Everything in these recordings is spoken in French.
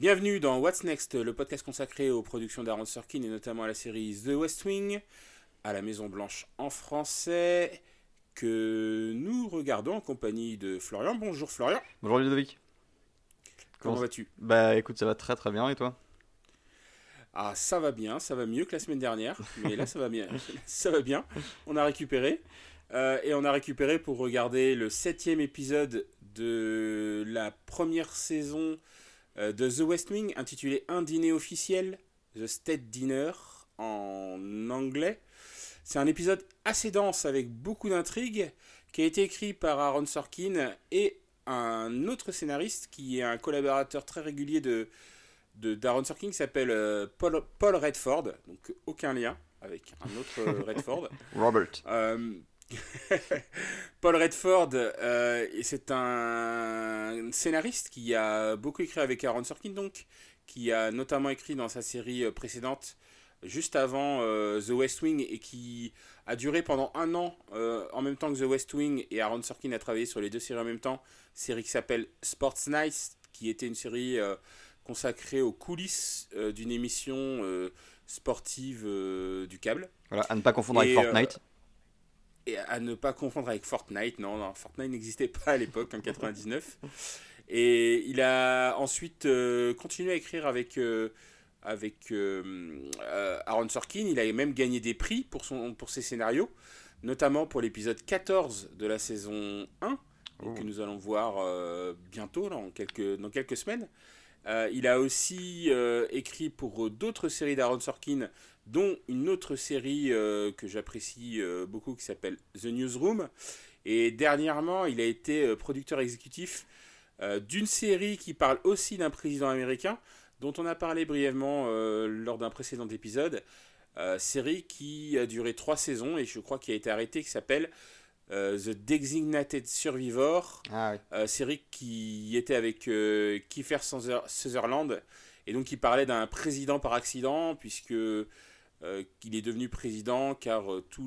Bienvenue dans What's Next, le podcast consacré aux productions d'Aaron Sorkin et notamment à la série The West Wing, à la Maison Blanche en français, que nous regardons en compagnie de Florian. Bonjour Florian. Bonjour Ludovic. Comment, vas-tu? Bah écoute, ça va très très bien et toi? Ah, ça va bien, ça va mieux que la semaine dernière, mais là ça va bien. ça va bien. On a récupéré. Euh, et on a récupéré pour regarder le septième épisode de la première saison de The West Wing, intitulé Un dîner officiel, The State Dinner en anglais. C'est un épisode assez dense avec beaucoup d'intrigues qui a été écrit par Aaron Sorkin et un autre scénariste qui est un collaborateur très régulier de d'Aaron Sorkin qui s'appelle euh, Paul, Paul, Redford, donc aucun lien avec un autre Redford. Robert. Paul Redford, euh, c'est un scénariste qui a beaucoup écrit avec Aaron Sorkin, donc, qui a notamment écrit dans sa série euh, précédente, juste avant euh, The West Wing, et qui a duré pendant un an en même temps que The West Wing, et Aaron Sorkin a travaillé sur les deux séries en même temps, série qui s'appelle Sports Night, qui était une série consacrée aux coulisses d'une émission sportive du câble. Voilà, à ne pas confondre avec Fortnite et à ne pas confondre avec Fortnite. Non, non Fortnite n'existait pas à l'époque, en 99. Et il a ensuite euh, continué à écrire avec, euh, avec euh, Aaron Sorkin. Il a même gagné des prix pour, son, pour ses scénarios, notamment pour l'épisode 14 de la saison 1, que nous allons voir bientôt, dans, quelques, dans quelques semaines. il a aussi écrit pour d'autres séries d'Aaron Sorkin, dont une autre série euh, que j'apprécie euh, beaucoup qui s'appelle The Newsroom. Et dernièrement, il a été euh, producteur exécutif d'une série qui parle aussi d'un président américain, dont on a parlé brièvement lors d'un précédent épisode. série qui a duré trois saisons et je crois qu'il a été arrêté, qui s'appelle The Designated Survivor. Ah série qui était avec Kiefer Sutherland et donc qui parlait d'un président par accident, puisque euh, qu'il est devenu président car euh, tout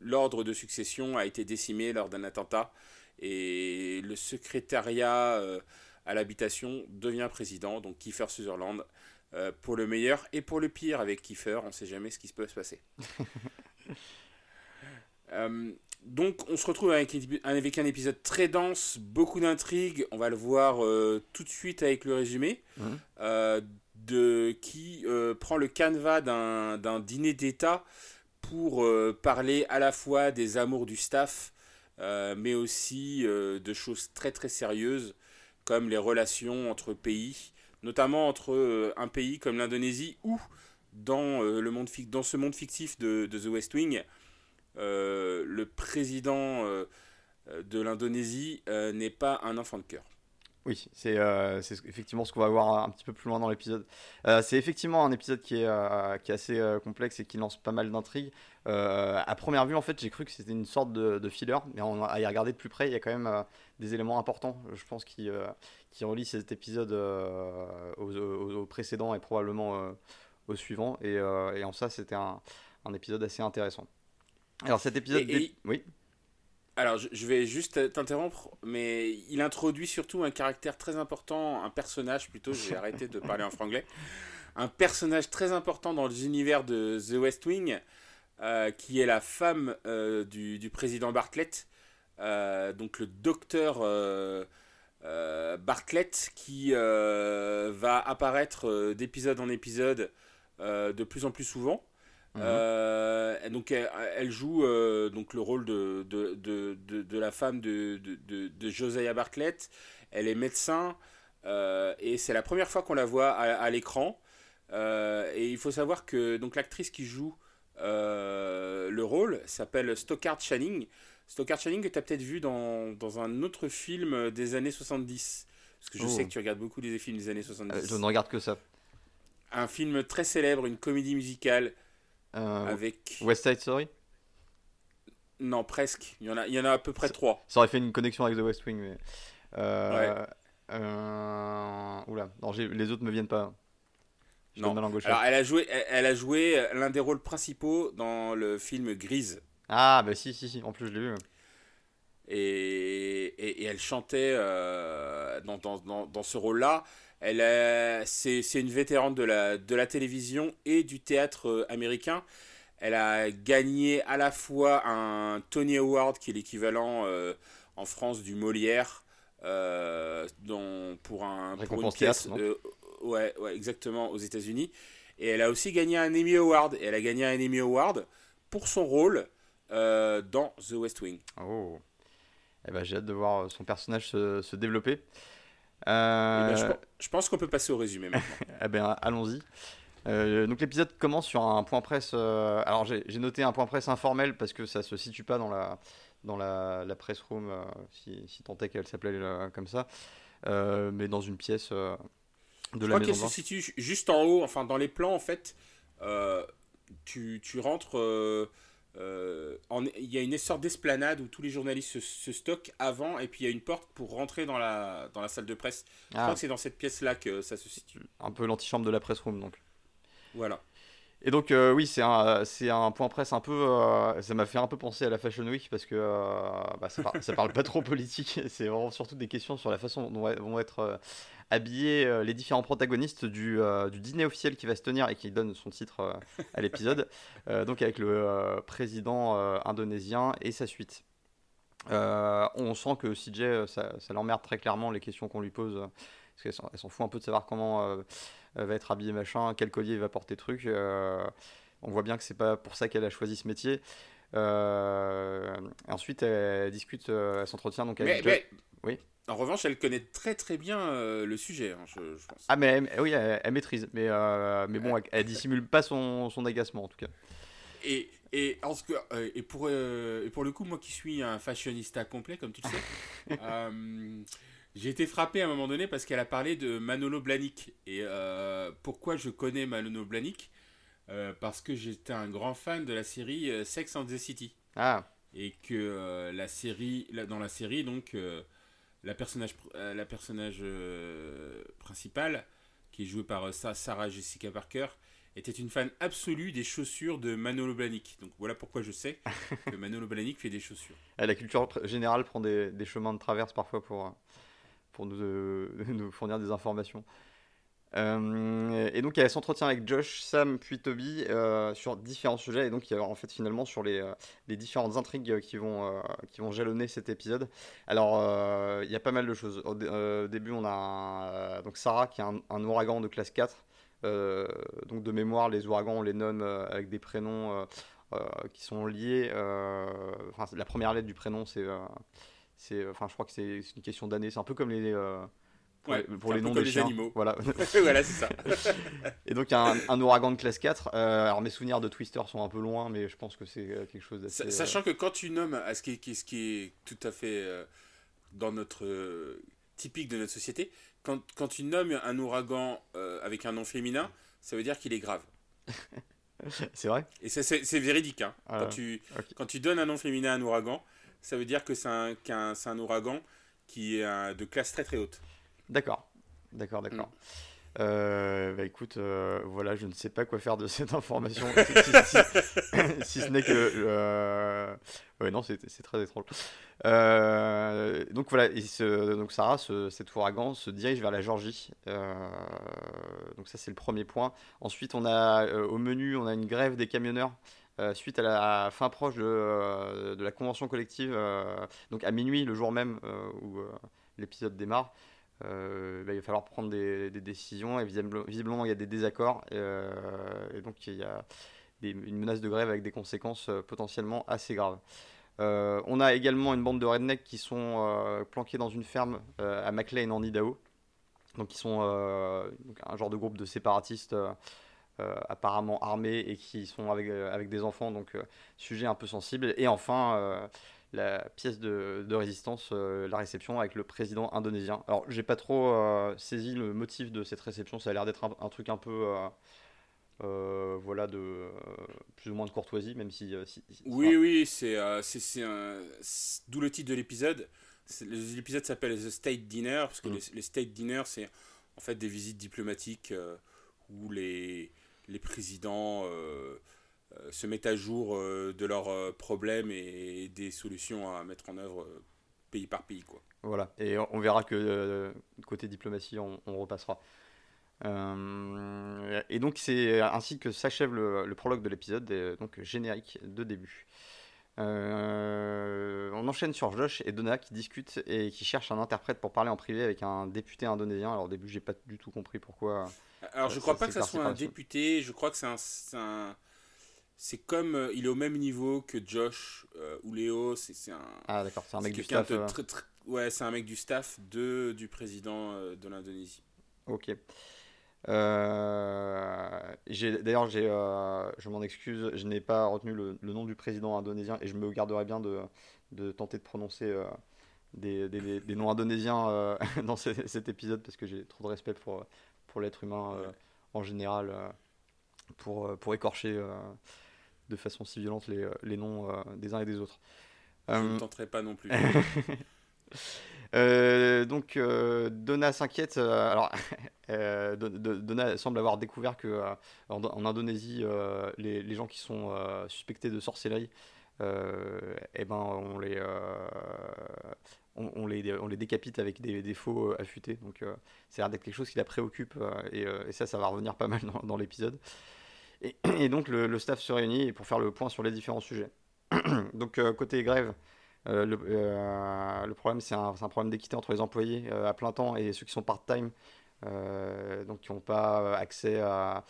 l'ordre de succession a été décimé lors d'un attentat et le secrétariat euh, à l'habitation devient président, donc Kiefer Sutherland, pour le meilleur et pour le pire avec Kiefer, on ne sait jamais ce qui peut se passer. donc on se retrouve avec, avec, un épisode très dense, beaucoup d'intrigues, on va le voir tout de suite avec le résumé. Mmh de, qui euh, prend le canevas d'un dîner d'État pour euh, parler à la fois des amours du staff, euh, mais aussi de choses très très sérieuses comme les relations entre pays, notamment entre un pays comme l'Indonésie ou dans, le monde, dans ce monde fictif de, de The West Wing, le président de l'Indonésie n'est pas un enfant de cœur. Oui, euh, c'est effectivement ce qu'on va voir un petit peu plus loin dans l'épisode. Euh, c'est effectivement un épisode qui est, euh, qui est assez complexe et qui lance pas mal d'intrigues. à première vue, en fait, j'ai cru que c'était une sorte de, filler, mais on, à y regarder de plus près, il y a quand même des éléments importants, je pense, qui, qui relient cet épisode au, précédent et probablement au suivant. Et, et en ça, c'était un, un, épisode assez intéressant. Alors cet épisode... Oui alors, je vais juste t'interrompre, mais il introduit surtout un caractère très important, un personnage plutôt, j'ai arrêté de parler en franglais, un personnage très important dans l'univers de The West Wing, euh, qui est la femme euh, du, président Bartlett, euh, donc le docteur Bartlett, qui va apparaître d'épisode en épisode de plus en plus souvent. Mhm. Euh, donc elle, joue euh, donc le rôle de, de, de, de la femme de, de, Josiah Bartlett. Elle est médecin euh, et c'est la première fois qu'on la voit à, l'écran. et il faut savoir que donc l'actrice qui joue le rôle s'appelle Stockard Channing. Stockard Channing que tu as peut-être vu dans, dans, un autre film des années 70. Parce que je sais oh. que tu regardes beaucoup des films des années 70. je ne regarde que ça. Un film très célèbre, une comédie musicale euh, avec... West Side Story Non, presque. Il y, en a, il y en a à peu près trois. Ça aurait fait une connexion avec The West Wing. Mais... Euh, euh, oula, non, les autres me viennent pas. non. Alors, elle a joué, elle, a joué l'un des rôles principaux dans le film Grise. Ah, bah si, si, si. En plus, je l'ai vu. Et, et, elle chantait dans, dans, dans, dans, ce rôle-là. Elle c'est, une vétérante de la, de la télévision et du théâtre américain. Elle a gagné à la fois un Tony Award, qui est l'équivalent en France du Molière, dont, pour, un, pour une pièce. ouais, ouais, exactement, aux États-Unis. Et elle a aussi gagné un Emmy Award. Et elle a gagné un Emmy Award pour son rôle euh, dans The West Wing. Oh. Eh ben, j'ai hâte de voir son personnage se, se développer. Euh... Eh ben, je, pense qu'on peut passer au résumé maintenant. eh ben, allons-y. Euh, donc l'épisode commence sur un point presse. Euh, alors j'ai noté un point presse informel parce que ça se situe pas dans la dans la, la press room si, si tant est qu'elle s'appelait comme ça, mais dans une pièce je crois qu'elle se situe juste en haut, enfin dans les plans en fait. Euh, tu, tu, rentres. Euh, euh, il y a une sorte d'esplanade où tous les journalistes se, stockent avant et puis il y a une porte pour rentrer dans la, dans la salle de presse. Je crois ah. que c'est dans cette pièce-là que ça se situe. Un peu l'antichambre de la press room donc. Voilà. Et donc oui, c'est un, c'est un point presse un peu... ça m'a fait un peu penser à la Fashion Week parce que bah, ça, parle, parle pas trop politique. C'est vraiment surtout des questions sur la façon dont vont être habiller euh, les différents protagonistes du, euh, du, dîner officiel qui va se tenir et qui donne son titre euh, à l'épisode, donc avec le président indonésien et sa suite. on sent que CJ, ça, ça l'emmerde très clairement les questions qu'on lui pose, parce qu'elle s'en fout un peu de savoir comment va être habillé machin, quel collier il va porter truc. on voit bien que c'est pas pour ça qu'elle a choisi ce métier. ensuite, elle, discute, elle s'entretient donc avec. Oui. En revanche, elle connaît très très bien euh, le sujet, hein, je, pense. Ah, mais oui, elle, maîtrise. Mais, euh, mais bon, elle, dissimule pas son, son, agacement en tout cas. Et, et, en ce que, euh, et, pour, et pour le coup, moi qui suis un fashionista complet, comme tu le sais, j'ai été frappé à un moment donné parce qu'elle a parlé de Manolo Blahnik. Et pourquoi je connais Manolo Blahnik? Parce que j'étais un grand fan de la série Sex and the City. Ah. Et que la série, dans la série, donc la personnage, euh, la personnage euh, principale, qui est jouée par euh, Sarah Jessica Parker, était une fan absolue des chaussures de Manolo Blahnik. Donc voilà pourquoi je sais que Manolo Blahnik fait des chaussures. la culture générale prend des, des, chemins de traverse parfois pour, pour nous, nous fournir des informations. Euh, et donc elle s'entretient avec Josh, Sam puis Toby euh, sur différents sujets et donc il y a en fait finalement sur les, euh, différentes intrigues qui vont, qui vont jalonner cet épisode. Alors il y a pas mal de choses. Au, début on a donc Sarah qui est un, ouragan de classe 4. donc de mémoire les ouragans on les nomme avec des prénoms qui sont liés. Enfin la première lettre du prénom c'est... c'est enfin je crois que c'est une question d'année. C'est un peu comme les pour, les noms des chiens. animaux. Voilà, voilà c'est ça. et donc, un, un, ouragan de classe 4. Euh, alors, mes souvenirs de Twister sont un peu loin, mais je pense que c'est euh, quelque chose d'assez. Sachant euh, que quand tu nommes, à ce qui, ce qui est tout à fait dans notre. typique de notre société, quand, quand tu nommes un ouragan avec un nom féminin, ça veut dire qu'il est grave. c'est vrai? Et c'est véridique. Hein. quand, tu, quand tu donnes un nom féminin à un ouragan, ça veut dire que c'est un, un, un ouragan qui est de classe très très haute. D'accord, d'accord, d'accord. Mm. Euh, bah écoute, euh, voilà, je ne sais pas quoi faire de cette information, si, ce n'est que... Euh... Ouais, non, c'est très étrange. Euh, donc voilà, donc Sarah, ce, cet ouragan se dirige vers la Georgie. donc ça, c'est le premier point. Ensuite, on a au menu, on a une grève des camionneurs. suite à la fin proche de, de la convention collective, donc à minuit, le jour même où l'épisode démarre, euh, bah, il va falloir prendre des, décisions et visiblement il y a des désaccords euh, et donc il y a une menace de grève avec des conséquences euh, potentiellement assez graves. on a également une bande de rednecks qui sont planqués dans une ferme à McLean en Idaho. Donc ils sont un genre de groupe de séparatistes apparemment armés et qui sont avec, avec des enfants, donc sujet un peu sensible. Et enfin la pièce de, résistance, euh, la réception avec le président indonésien. Alors, j'ai pas trop euh, saisi le motif de cette réception, ça a l'air d'être un, truc un peu. Euh, voilà, de plus ou moins de courtoisie, même si. oui, oui, c'est d'où le titre de l'épisode. L'épisode s'appelle The State Dinner, parce que mm. les, State Dinner, c'est en fait des visites diplomatiques où les, les présidents se mettent à jour euh, de leurs euh, problèmes et des solutions à mettre en œuvre pays par pays. Quoi. Voilà, et on verra que côté diplomatie, on, repassera. et donc c'est ainsi que s'achève le, prologue de l'épisode, donc générique de début. on enchaîne sur Josh et Donna qui discutent et qui cherchent un interprète pour parler en privé avec un député indonésien. Alors au début, j'ai pas du tout compris pourquoi. Alors je crois pas que ça soit un député, je crois que c'est un, c'est comme euh, il est au même niveau que Josh euh, ou Léo, c'est un Ah d'accord, c'est un mec du staff. Euh. ouais, c'est un mec du staff de du président de l'Indonésie. OK. d'ailleurs j'ai je m'en excuse, je n'ai pas retenu le, nom du président indonésien et je me garderai bien de, de tenter de prononcer des, des, des, noms indonésiens dans cet épisode parce que j'ai trop de respect pour pour l'être humain en général, pour, pour écorcher de façon si violente les, les noms des uns et des autres. Je ne tenterai pas non plus. donc Donna s'inquiète. alors Donna semble avoir découvert que en, Indonésie, les, les, gens qui sont suspectés de sorcellerie, eh ben on les on, les, on les décapite avec des, des faux euh, affûtés. Donc, euh, c'est l'air d'être quelque chose qui la préoccupe. Euh, et, ça, ça va revenir pas mal dans, l'épisode. Et, donc, le, staff se réunit pour faire le point sur les différents sujets. donc, côté grève, le, le, problème, c'est un, problème d'équité entre les employés à plein temps et ceux qui sont part-time. donc, qui n'ont pas accès à.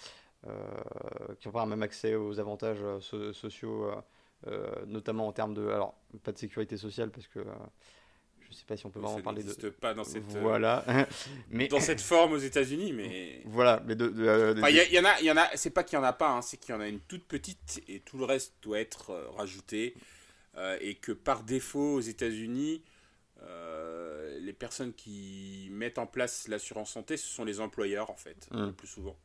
qui n'ont pas même accès aux avantages sociaux, notamment en termes de. Alors, pas de sécurité sociale, parce que je sais pas si on peut vraiment parler de. pas dans cette. Voilà. mais dans cette forme aux États-Unis, mais. Voilà, mais de. Euh, il y, en a, y en a. C'est pas qu'il y en a pas, hein, c'est qu'il y en a une toute petite et tout le reste doit être euh, rajouté euh, et que par défaut aux États-Unis, les personnes qui mettent en place l'assurance santé, ce sont les employeurs en fait, mmh. le plus souvent.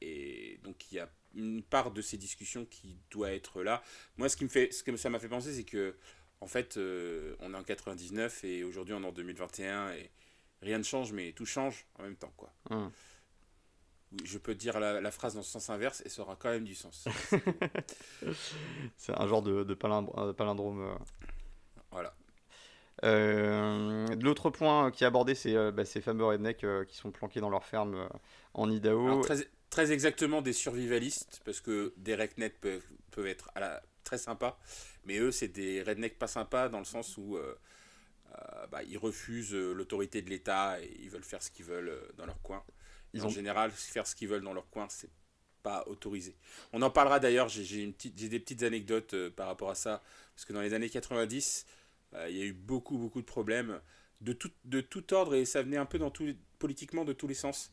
et donc il y a une part de ces discussions qui doit être là. Moi, ce qui me fait, ce que ça m'a fait penser, c'est que en fait, euh, on est en 99 et aujourd'hui on est en 2021 et rien ne change, mais tout change en même temps. quoi. Hum. Je peux dire la, phrase dans ce sens inverse et ça aura quand même du sens. C'est un genre de, de palindrome. Euh. Voilà. Euh, L'autre point qui est abordé, c'est bah, ces fameux rednecks qui sont planqués dans leur ferme en Idaho. très, très, exactement des survivalistes, parce que des rednecks peuvent, peuvent être à la, très sympas. Mais eux, c'est des rednecks pas sympas dans le sens où euh, euh, bah, ils refusent euh, l'autorité de l'État et ils veulent faire ce qu'ils veulent dans leur coin. Ils en général, faire ce qu'ils veulent dans leur coin, c'est pas autorisé. On en parlera d'ailleurs, j'ai des petites anecdotes par rapport à ça, parce que dans les années 90, il y a eu beaucoup, beaucoup de problèmes de tout, de tout ordre et ça venait un peu dans tout, politiquement de tous les sens.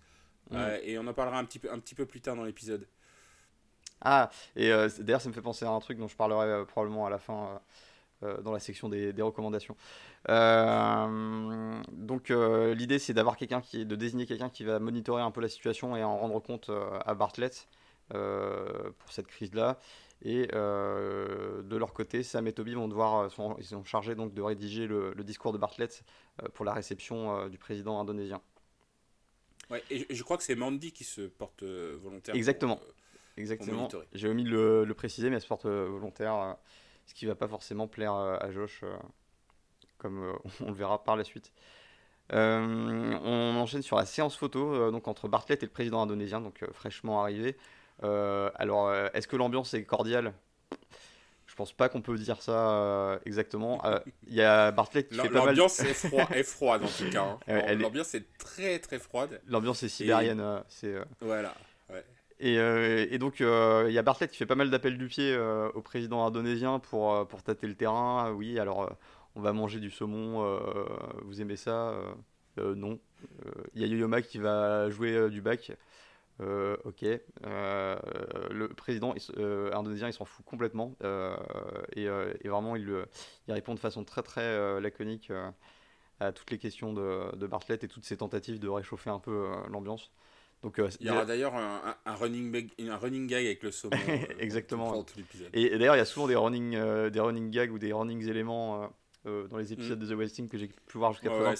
et on en parlera un petit peu, un petit peu plus tard dans l'épisode. Ah, et euh, d'ailleurs, ça me fait penser à un truc dont je parlerai euh, probablement à la fin euh, dans la section des, recommandations. donc, l'idée, c'est d'avoir quelqu'un qui, de désigner quelqu'un qui va monitorer un peu la situation et en rendre compte à Bartlett pour cette crise-là. Et de leur côté, Sam et Toby vont devoir, sont, ils sont chargés donc de rédiger le, discours de Bartlett pour la réception du président indonésien. Ouais, et je, crois que c'est Mandy qui se porte volontaire. Exactement. Exactement. J'ai omis de le, préciser, mais elle se porte euh, volontaire, euh, ce qui va pas forcément plaire euh, à Josh, comme on le verra par la suite. on enchaîne sur la séance photo donc entre Bartlett et le président indonésien, donc fraîchement arrivé. alors, est-ce que l'ambiance est cordiale? Je pense pas qu'on peut dire ça exactement. Il y a Bartlett qui fait pas mal. L'ambiance est, est, froide en tout cas. Hein. L'ambiance est très très froide. L'ambiance est sibérienne. c'est voilà. Euh, et, donc, euh, il y a Bartlett qui fait pas mal d'appels du pied euh, au président indonésien pour, pour tâter le terrain. Oui, alors on va manger du saumon, vous aimez ça Non. Il y a Yoyoma qui va jouer du bac. ok. le président indonésien, il s'en fout complètement. Et, vraiment, il, il, répond de façon très très laconique à toutes les questions de, de, Bartlett et toutes ses tentatives de réchauffer un peu l'ambiance. Donc, euh, il y aura d'ailleurs un, un, running bag, un running gag avec le saumon. Euh, Exactement. et, d'ailleurs, il y a souvent des running, euh, des running gags ou des running éléments dans les épisodes mm. de The Westing que j'ai pu voir jusqu'à présent.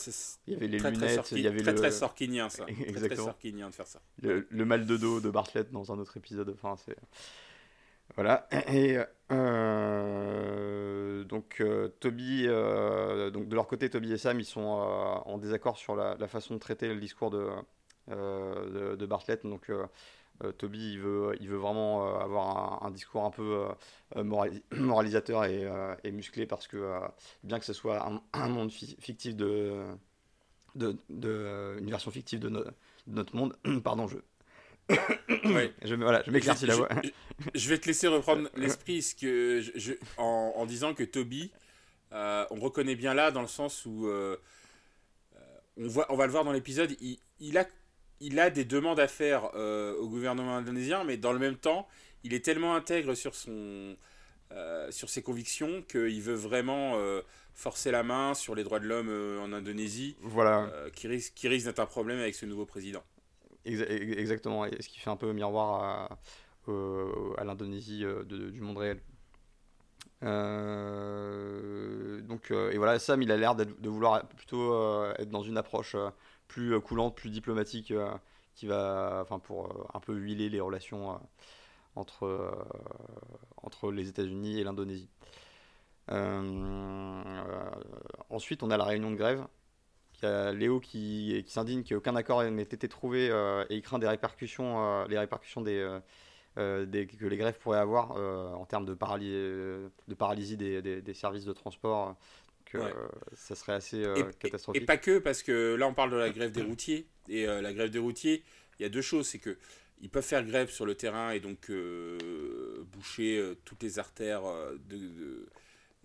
il y avait les lunettes, il y avait très, le... Très sorkinien, ça. Exactement. Très, très de faire ça. Le, le, mal de dos de Bartlett dans un autre épisode. Enfin, c'est... Voilà. Et donc Toby, donc de leur côté, Toby et Sam, ils sont en désaccord sur la, façon de traiter le discours de, de, Bartlett. Donc Toby, il veut, il veut vraiment avoir un, discours un peu moralisateur et, musclé parce que bien que ce soit un, monde fictif de, de, une version fictive de, de notre monde, pardon, je je, voilà, je m'éclaircis la voix. Je, vais te laisser reprendre l'esprit que je, en, en, disant que Toby, euh, on reconnaît bien là dans le sens où euh, euh, on, voit, on va le voir dans l'épisode, il, il, a, il a des demandes à faire au gouvernement indonésien, mais dans le même temps, il est tellement intègre sur, son, sur ses convictions qu'il veut vraiment forcer la main sur les droits de l'homme en Indonésie, voilà. qui risque, qui risque d'être un problème avec ce nouveau président. Exactement, et ce qui fait un peu miroir à, à l'Indonésie euh, du monde réel. Euh, donc, euh, et voilà, Sam, il a l'air de vouloir plutôt être dans une approche plus coulante, plus diplomatique, qui va, enfin, pour un peu huiler les relations entre, entre les États-Unis et l'Indonésie. ensuite, on a la réunion de grève il y a Léo qui, s'indigne qu'aucun accord n'ait été trouvé euh, et il craint des répercussions, euh, les répercussions euh, que les grèves pourraient avoir en termes de, de paralysie des, services de transport. Que ça serait assez catastrophique. Et, pas que, parce que là on parle de la grève des routiers. Et la grève des routiers, il y a deux choses. C'est que ils peuvent faire grève sur le terrain et donc boucher toutes les artères de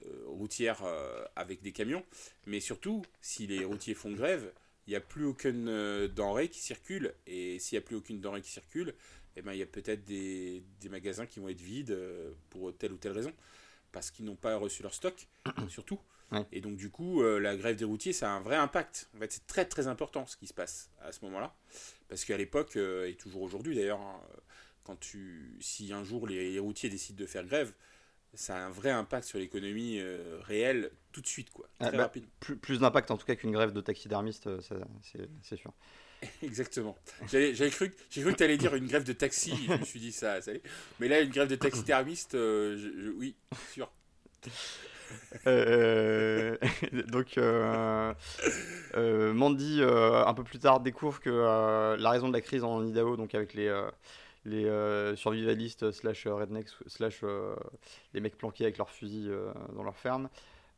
euh, routière euh, avec des camions. Mais surtout, si les routiers font grève, il n'y a plus aucune euh, denrée qui circule. Et s'il n'y a plus aucune denrée qui circule, eh ben, il y a peut-être des, des, magasins qui vont être vides pour telle ou telle raison. Parce qu'ils n'ont pas reçu leur stock, surtout. Et donc, du coup, la grève des routiers, ça a un vrai impact. En fait, c'est très très important ce qui se passe à ce moment-là. Parce qu'à l'époque, et toujours aujourd'hui d'ailleurs, hein, quand tu, si un jour les, routiers décident de faire grève, ça a un vrai impact sur l'économie euh, réelle tout de suite, quoi. Ah, très bah, rapide. Plus, plus d'impact en tout cas qu'une grève de taxidermiste, euh, c'est sûr. Exactement. J'avais cru, cru que tu allais dire une grève de taxi, je me suis dit ça, ça allait. Mais là, une grève de taxidermiste, euh, oui, sûr. donc, Mandy, un peu plus tard, découvre que la raison de la crise en Idaho, donc avec les, euh, survivalistes slash rednecks slash euh, les mecs planqués avec leurs fusils euh, dans leur ferme.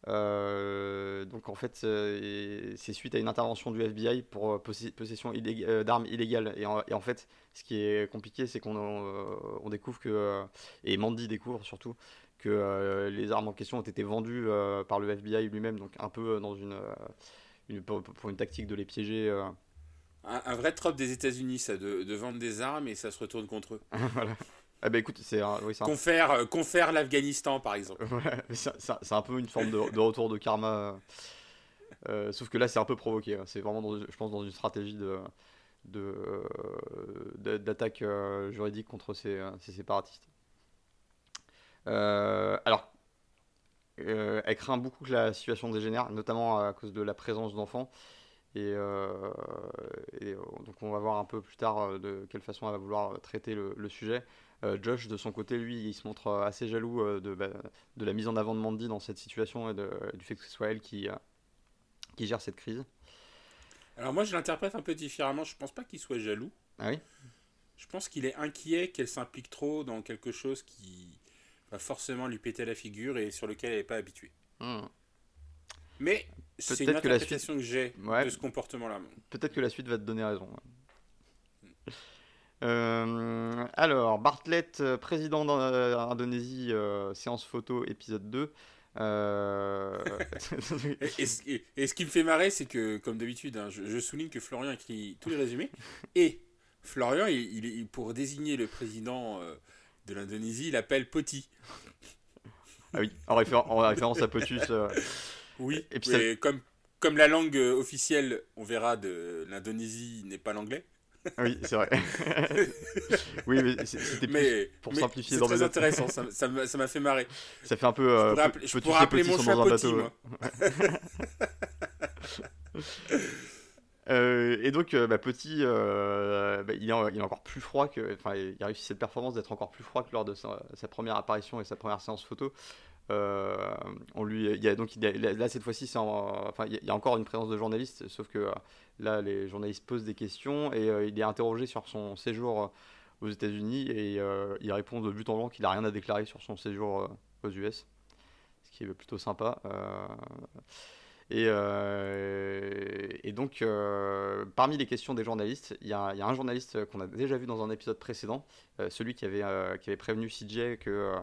donc en fait, c'est suite à une intervention du FBI pour possession d'armes illégales. Et en, fait, ce qui est compliqué, c'est qu'on on découvre que, et Mandy découvre surtout, que les armes en question ont été vendues par le FBI lui-même, donc un peu dans une, pour, une tactique de les piéger un, vrai trope des États-Unis, ça, de, vendre des armes et ça se retourne contre eux. voilà. Ah bah écoute, c'est oui, confère, euh, confère l'Afghanistan par exemple. c'est un peu une forme de, retour de karma. Euh, sauf que là, c'est un peu provoqué. Hein. C'est vraiment, je pense, dans une stratégie de d'attaque euh, juridique contre ces, ces séparatistes. Alors, elle craint beaucoup que la situation dégénère, notamment à cause de la présence d'enfants. Et, euh, euh, donc on va voir un peu plus tard euh, de quelle façon elle va vouloir traiter le, sujet. Josh, de son côté, lui, il se montre assez jaloux de, bah, de, la mise en avant de Mandy dans cette situation et du fait que ce soit elle qui, qui gère cette crise. Alors moi, je l'interprète un peu différemment. Je pense pas qu'il soit jaloux. Ah oui? Je pense qu'il est inquiet qu'elle s'implique trop dans quelque chose qui va forcément lui péter la figure et sur lequel elle n'est pas habituée. Hmm. Mais c'est une interprétation que, j'ai de ce comportement-là. Peut-être que la suite va te donner raison. Euh, alors, Bartlett, euh, président d'Indonésie, euh, séance photo, épisode 2. et, ce qui me fait marrer, c'est que, comme d'habitude, hein, je, souligne que Florian écrit tous les résumés. Et Florian, il, pour désigner le président de l'Indonésie, il appelle Poti. Ah oui, en, en référence à Potus. Oui, et puis comme, comme la langue euh, officielle, on verra, de l'Indonésie n'est pas l'anglais. oui, c'est vrai. oui, mais c'était pour simplifier dans C'est très intéressant, ça, ça m'a fait marrer. Ça fait un peu. Euh, je pourrais appeler, mon Petit, moi. Euh, et donc, bah, Petit, bah, il, est, encore plus froid que. Enfin, il a réussi cette performance d'être encore plus froid que lors de sa, première apparition et sa première séance photo. on lui, il y a, donc là cette fois-ci, il y a encore une présence de journalistes, sauf que là les journalistes posent des questions et il est interrogé sur son séjour aux États-Unis et il répond de but en blanc qu'il n'a rien à déclarer sur son séjour aux US, ce qui est plutôt sympa. Et, euh, et, donc, euh, parmi les questions des journalistes, il y, a un journaliste qu'on a déjà vu dans un épisode précédent, euh, celui qui avait, qui avait prévenu CJ que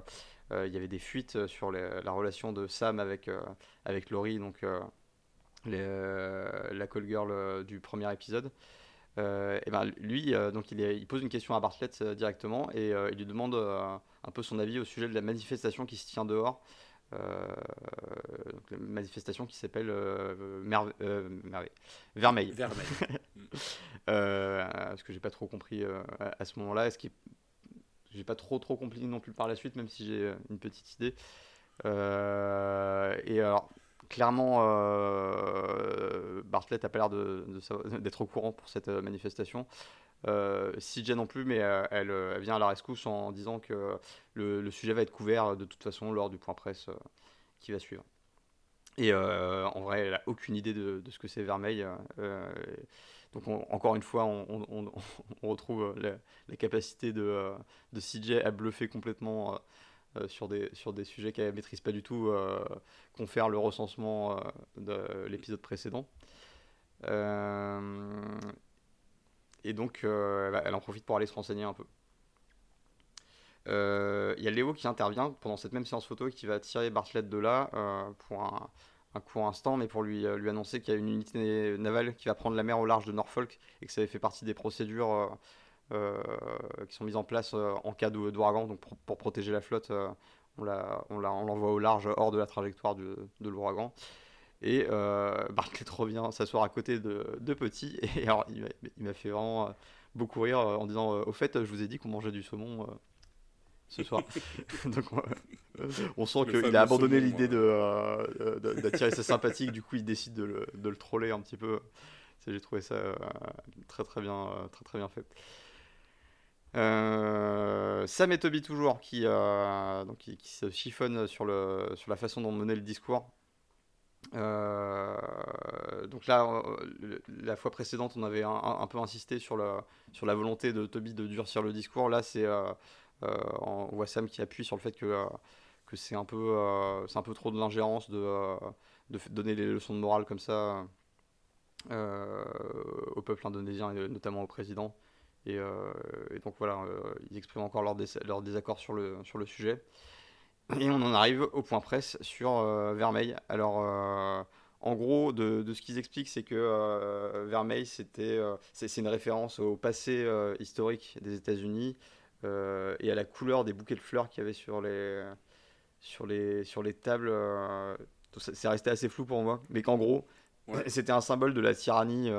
il y avait des fuites sur la relation de Sam avec, avec Laurie, donc la call girl du premier épisode. et ben lui, donc il, il, pose une question à Bartlett directement et il lui demande un peu son avis au sujet de la manifestation qui se tient dehors. Euh, donc, une manifestation qui s'appelle euh, euh, Vermeil. Vermeil. parce que j'ai pas trop compris à, ce moment-là? Est-ce qu'il j'ai pas trop trop compris non plus par la suite, même si j'ai une petite idée. et alors, clairement, Bartlett a pas l'air d'être au courant pour cette manifestation. Euh, CJ non plus, mais euh, euh, elle, vient à la rescousse en disant que le, sujet va être couvert de toute façon lors du point presse qui va suivre. Et en vrai, elle n'a aucune idée de, ce que c'est Vermeil. donc encore une fois, on, retrouve la, capacité de, de, CJ à bluffer complètement sur, des, sur des sujets qu'elle ne maîtrise pas du tout, confère le recensement de l'épisode précédent. Et donc, euh, elle en profite pour aller se renseigner un peu. Il euh, y a Léo qui intervient pendant cette même séance photo et qui va tirer Bartlett de là euh, pour un, un, court instant, mais pour lui, lui annoncer qu'il y a une unité navale qui va prendre la mer au large de Norfolk et que ça fait partie des procédures qui sont mises en place en cas d'ouragan. Donc pour, pour, protéger la flotte, on l'envoie au large hors de la trajectoire de l'ouragan. Et euh, revient s'asseoir à côté de, de Petit. Et alors, il m'a fait vraiment euh, beaucoup rire euh, en disant Au fait, je vous ai dit qu'on mangeait du saumon ce soir. Donc, on sent qu'il a abandonné l'idée d'attirer sa sympathique. Du coup, il décide de le, de le troller un petit peu. J'ai trouvé ça très, très, bien, très, très bien fait. Sam et Toby toujours qui, donc, qui, se chiffonnent sur, le, sur la façon dont mener le discours euh, donc là, euh, la fois précédente, on avait un, peu insisté sur la, sur la volonté de Toby de durcir le discours. Là, c'est euh, on voit Sam qui appuie sur le fait que, que c'est un, peu, c'est un peu trop de l'ingérence de, de donner les leçons de morale comme ça au peuple indonésien et notamment au président. Et, donc voilà, ils expriment encore leur, leur désaccord sur le, sur le sujet. Et on en arrive au point presse sur euh, Vermeil. Alors, euh, en gros, de, ce qu'ils expliquent, c'est que euh, Vermeil, c'était, c'est, une référence au passé historique des États-Unis et à la couleur des bouquets de fleurs qu'il y avait sur les, sur les, sur les tables. c'est resté assez flou pour moi, mais qu'en gros, c'était un symbole de la tyrannie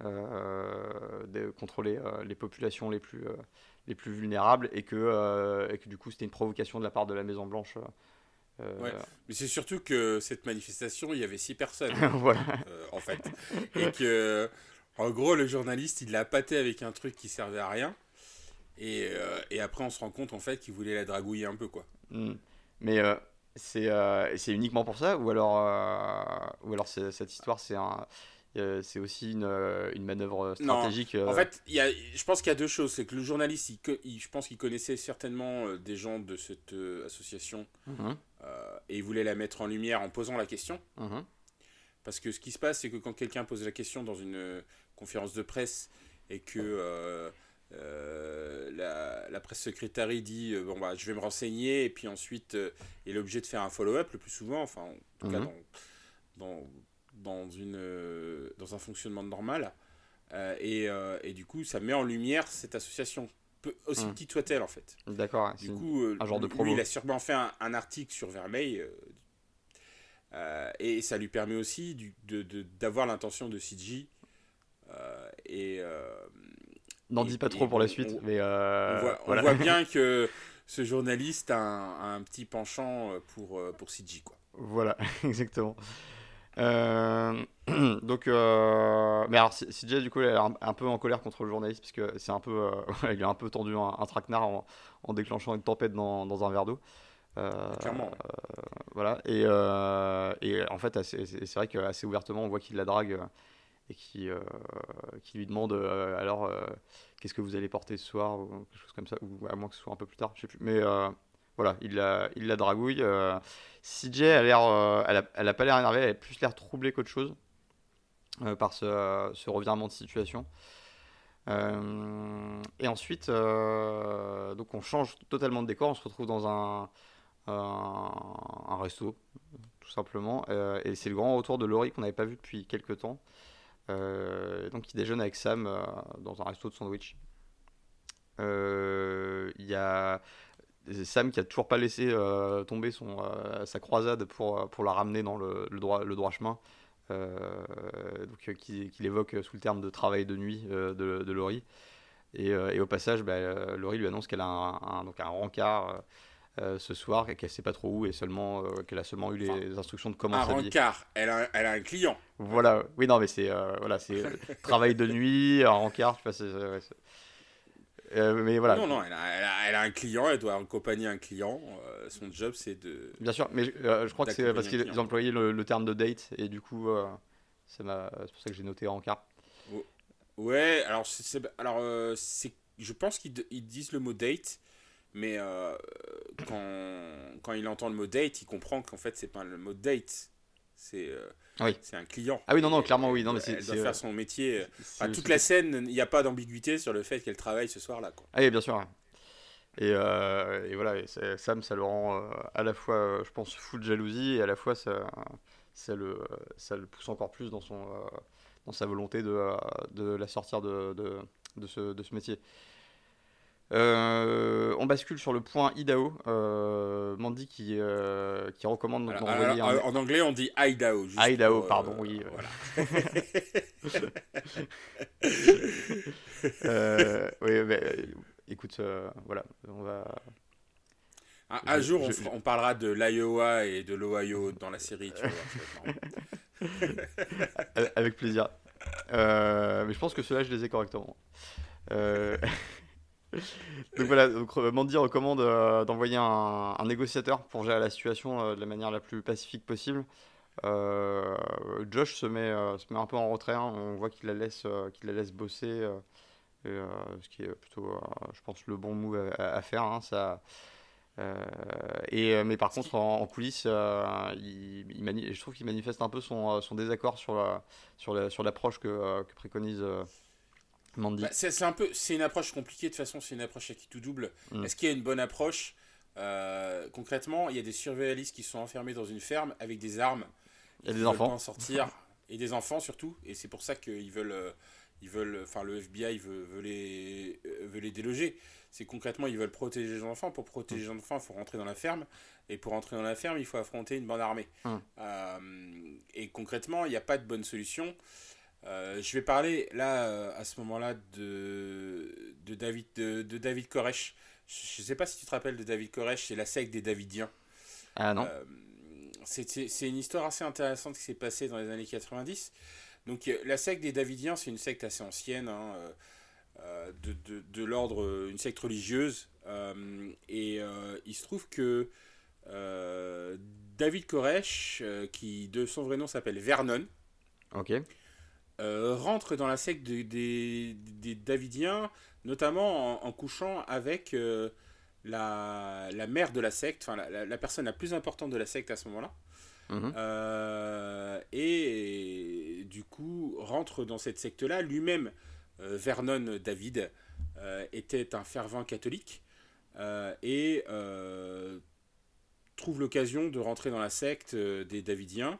de, contre les, populations les plus les plus vulnérables et que, euh, et que du coup c'était une provocation de la part de la Maison Blanche. Euh, ouais. Mais c'est surtout que cette manifestation, il y avait six personnes voilà. Euh, en fait. Et que, en gros, le journaliste, il l'a pâté avec un truc qui servait à rien. Et, et après, on se rend compte en fait qu'il voulait la dragouiller un peu. quoi. Hmm. Mais c'est uniquement pour ça Ou alors, ou alors cette histoire, c'est un euh, c'est aussi une, euh, une, manœuvre stratégique. En euh. fait, y a, je pense qu'il y a deux choses. C'est que le journaliste, il, je pense qu'il connaissait certainement des gens de cette association mhm. et il voulait la mettre en lumière en posant la question. Mhm. Parce que ce qui se passe, c'est que quand quelqu'un pose la question dans une conférence de presse et que la, la, presse secrétaire dit bon bah je vais me renseigner et puis ensuite il est obligé de faire un follow-up le plus souvent enfin en tout cas mhm. dans, dans dans, une, euh, dans un fonctionnement normal. Euh, et, euh, et, du coup, ça met en lumière cette association, aussi mmh. petite soit-elle en fait. D'accord. Du coup, un genre de promo. il a sûrement fait un, article sur Vermeil. et ça lui permet aussi d'avoir de, l'intention de CG. et. N'en dis pas trop pour la suite, mais. On voit, on, voit, bien que ce journaliste a un, un petit penchant pour, pour CG. Quoi. Voilà, exactement. Euh, donc, euh, mais alors CJ du coup, il est un, peu en colère contre le journaliste puisque c'est un peu, euh, il a un peu tendu un, traquenard en, déclenchant une tempête dans, dans un verre d'eau. Clairement. voilà. Et, et en fait, c'est vrai qu'assez ouvertement, on voit qu'il la drague et qui, qui lui demande alors qu'est-ce que vous allez porter ce soir ou quelque chose comme ça, ou à moins que ce soit un peu plus tard, je sais plus. Mais voilà, il la, il la dragouille. CJ a l'air, elle, a, elle a pas l'air énervée, elle a plus l'air troublée qu'autre chose par ce, ce, revirement de situation. Euh, et ensuite, euh, on change totalement de décor, on se retrouve dans un, un, resto, tout simplement. Euh, et c'est le grand retour de Laurie qu'on n'avait pas vu depuis quelques temps. donc il déjeune avec Sam dans un resto de sandwich. Il y a Sam qui a toujours pas laissé tomber son, sa croisade pour, pour la ramener dans le, le droit, le droit chemin. Euh, donc, qu'il qui évoque sous le terme de travail de nuit euh, de, de, Laurie. Et, euh, et, au passage, bah, Laurie lui annonce qu'elle a un, donc un rencard ce soir et qu'elle sait pas trop où et seulement qu'elle a seulement eu les instructions de comment s'habiller. Un rencard, elle a, elle a un client. Voilà, oui non mais c'est voilà c'est travail de nuit, un rencard, tu vois, euh, mais voilà. Non, non, elle a, elle, a, un client, elle doit accompagner un client. Euh, son job, c'est de. Bien sûr, mais euh, je crois que c'est parce qu'ils employaient le, le, terme de date, et du coup, c'est pour ça que j'ai noté en carte. Ouais, alors, c'est, alors c'est, je pense qu'ils disent le mot date, mais quand, quand il entend le mot date, il comprend qu'en fait, c'est pas le mot date. C'est oui. C'est un client. Ah oui, non, non, clairement, oui. Non, mais elle doit faire son métier. toute la scène, il n'y a pas d'ambiguïté sur le fait qu'elle travaille ce soir-là. Ah oui, bien sûr. Et, euh, et voilà, et Sam, ça le rend euh, à la fois, euh, je pense, fou de jalousie et à la fois, ça, ça, le, ça le pousse encore plus dans, son, dans sa volonté de, de la sortir de, de, de, ce, de ce métier. Euh, on bascule sur le point Idaho. Euh, Mandy qui, euh, qui recommande En anglais, on dit Idaho. Idaho, pardon, oui. oui, mais, écoute, voilà, on va. Un, jour, on, parlera de l'Iowa et de l'Ohio dans la série, tu vois. Avec plaisir. mais je pense que ceux-là, je les ai correctement. donc voilà, donc euh, Mandy recommande euh, d'envoyer un, négociateur pour gérer la situation euh, de la manière la plus pacifique possible. Josh se met, se met un peu en retrait, hein. on voit qu'il la, laisse, qu'il la laisse bosser, ce qui est plutôt, je pense, le bon move à, faire. Hein. ça, et, mais par contre, en, coulisses, il, il je trouve qu'il manifeste un peu son, son désaccord sur, la, sur, sur l'approche que, que préconise bah, c'est un peu, c'est une approche compliquée de toute façon, c'est une approche à qui tout double. Mm. Est-ce qu'il y a une bonne approche? Euh, Concrètement, il y a des survivalistes qui sont enfermés dans une ferme avec des armes. Il y a des enfants. En sortir et des enfants surtout, et c'est pour ça qu'ils veulent, euh, ils veulent, enfin le FBI veut, veut les, euh, veut les déloger. C'est concrètement, ils veulent protéger les enfants. Pour protéger les enfants, il faut rentrer dans la ferme. Et pour rentrer dans la ferme, il faut affronter une bande armée. Mm. et concrètement, il n'y a pas de bonne solution. Euh, je vais parler là, euh, à ce moment-là, de, de, David, de, David Koresh. Je ne sais pas si tu te rappelles de David Koresh, c'est la secte des Davidiens. Ah non. Euh, c'est une histoire assez intéressante qui s'est passée dans les années 90. Donc la secte des Davidiens, c'est une secte assez ancienne, hein, de, de, de l'ordre, une secte religieuse. et il se trouve que David Koresh, qui de son vrai nom s'appelle Vernon, Ok. Euh, rentre dans la secte des, Davidiens, notamment en, couchant avec euh, la, mère de la secte, enfin la, personne la plus importante de la secte à ce moment-là. Mhm. Euh, et, du coup rentre dans cette secte-là. Lui-même, Vernon David, était un fervent catholique et trouve l'occasion de rentrer dans la secte des Davidiens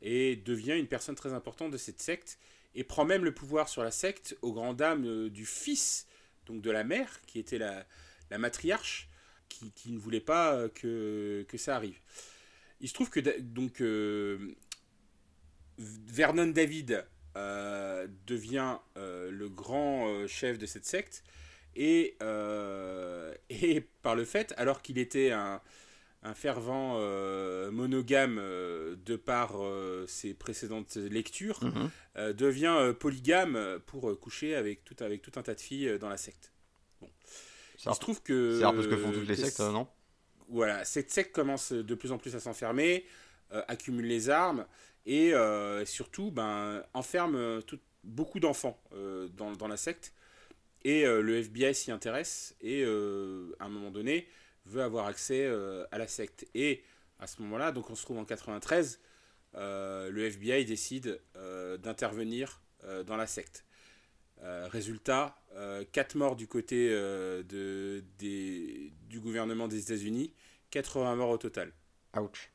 et devient une personne très importante de cette secte et prend même le pouvoir sur la secte aux grand dames euh, du fils donc de la mère qui était la, la matriarche qui, qui, ne voulait pas euh, que, que ça arrive. Il se trouve que donc euh, Vernon David devient le grand chef de cette secte et, et par le fait alors qu'il était un un fervent euh, monogame euh, de par euh, ses précédentes lectures, mhm. devient polygame pour coucher avec tout, avec tout un tas de filles dans la secte. Bon. Il se trouve que. C'est un peu ce que font toutes les sectes, non? Voilà, cette secte commence de plus en plus à s'enfermer, accumule les armes et surtout ben, enferme beaucoup d'enfants dans, dans, la secte. Et le FBI s'y intéresse et à un moment donné veut avoir accès à la secte. Et à ce moment-là, donc on se trouve en 93, le FBI décide d'intervenir dans la secte. Euh, résultat, 4 euh, morts du côté euh, de, des, du gouvernement des États-Unis, 80 morts au total. Ouch.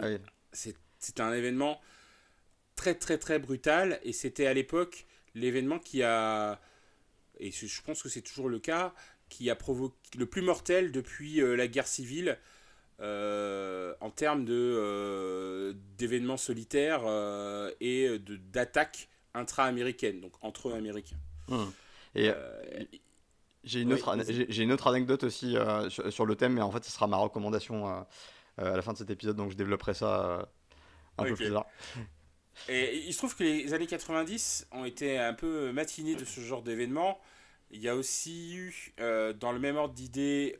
Ah c'est un événement très très très brutal et c'était à l'époque l'événement qui a, et je pense que c'est toujours le cas, qui a provoqué le plus mortel depuis la guerre civile en termes de d'événements solitaires et d'attaques intra-américaines, donc entre américains. Hum. Et euh, j'ai une, autre, j'ai une autre anecdote aussi euh, sur, le thème, mais en fait, ce sera ma recommandation euh, à la fin de cet épisode, donc je développerai ça un peu plus tard. Et il se trouve que les années 90 ont été un peu matinées de ce genre d'événements. Il y a aussi eu, dans le même ordre d'idées,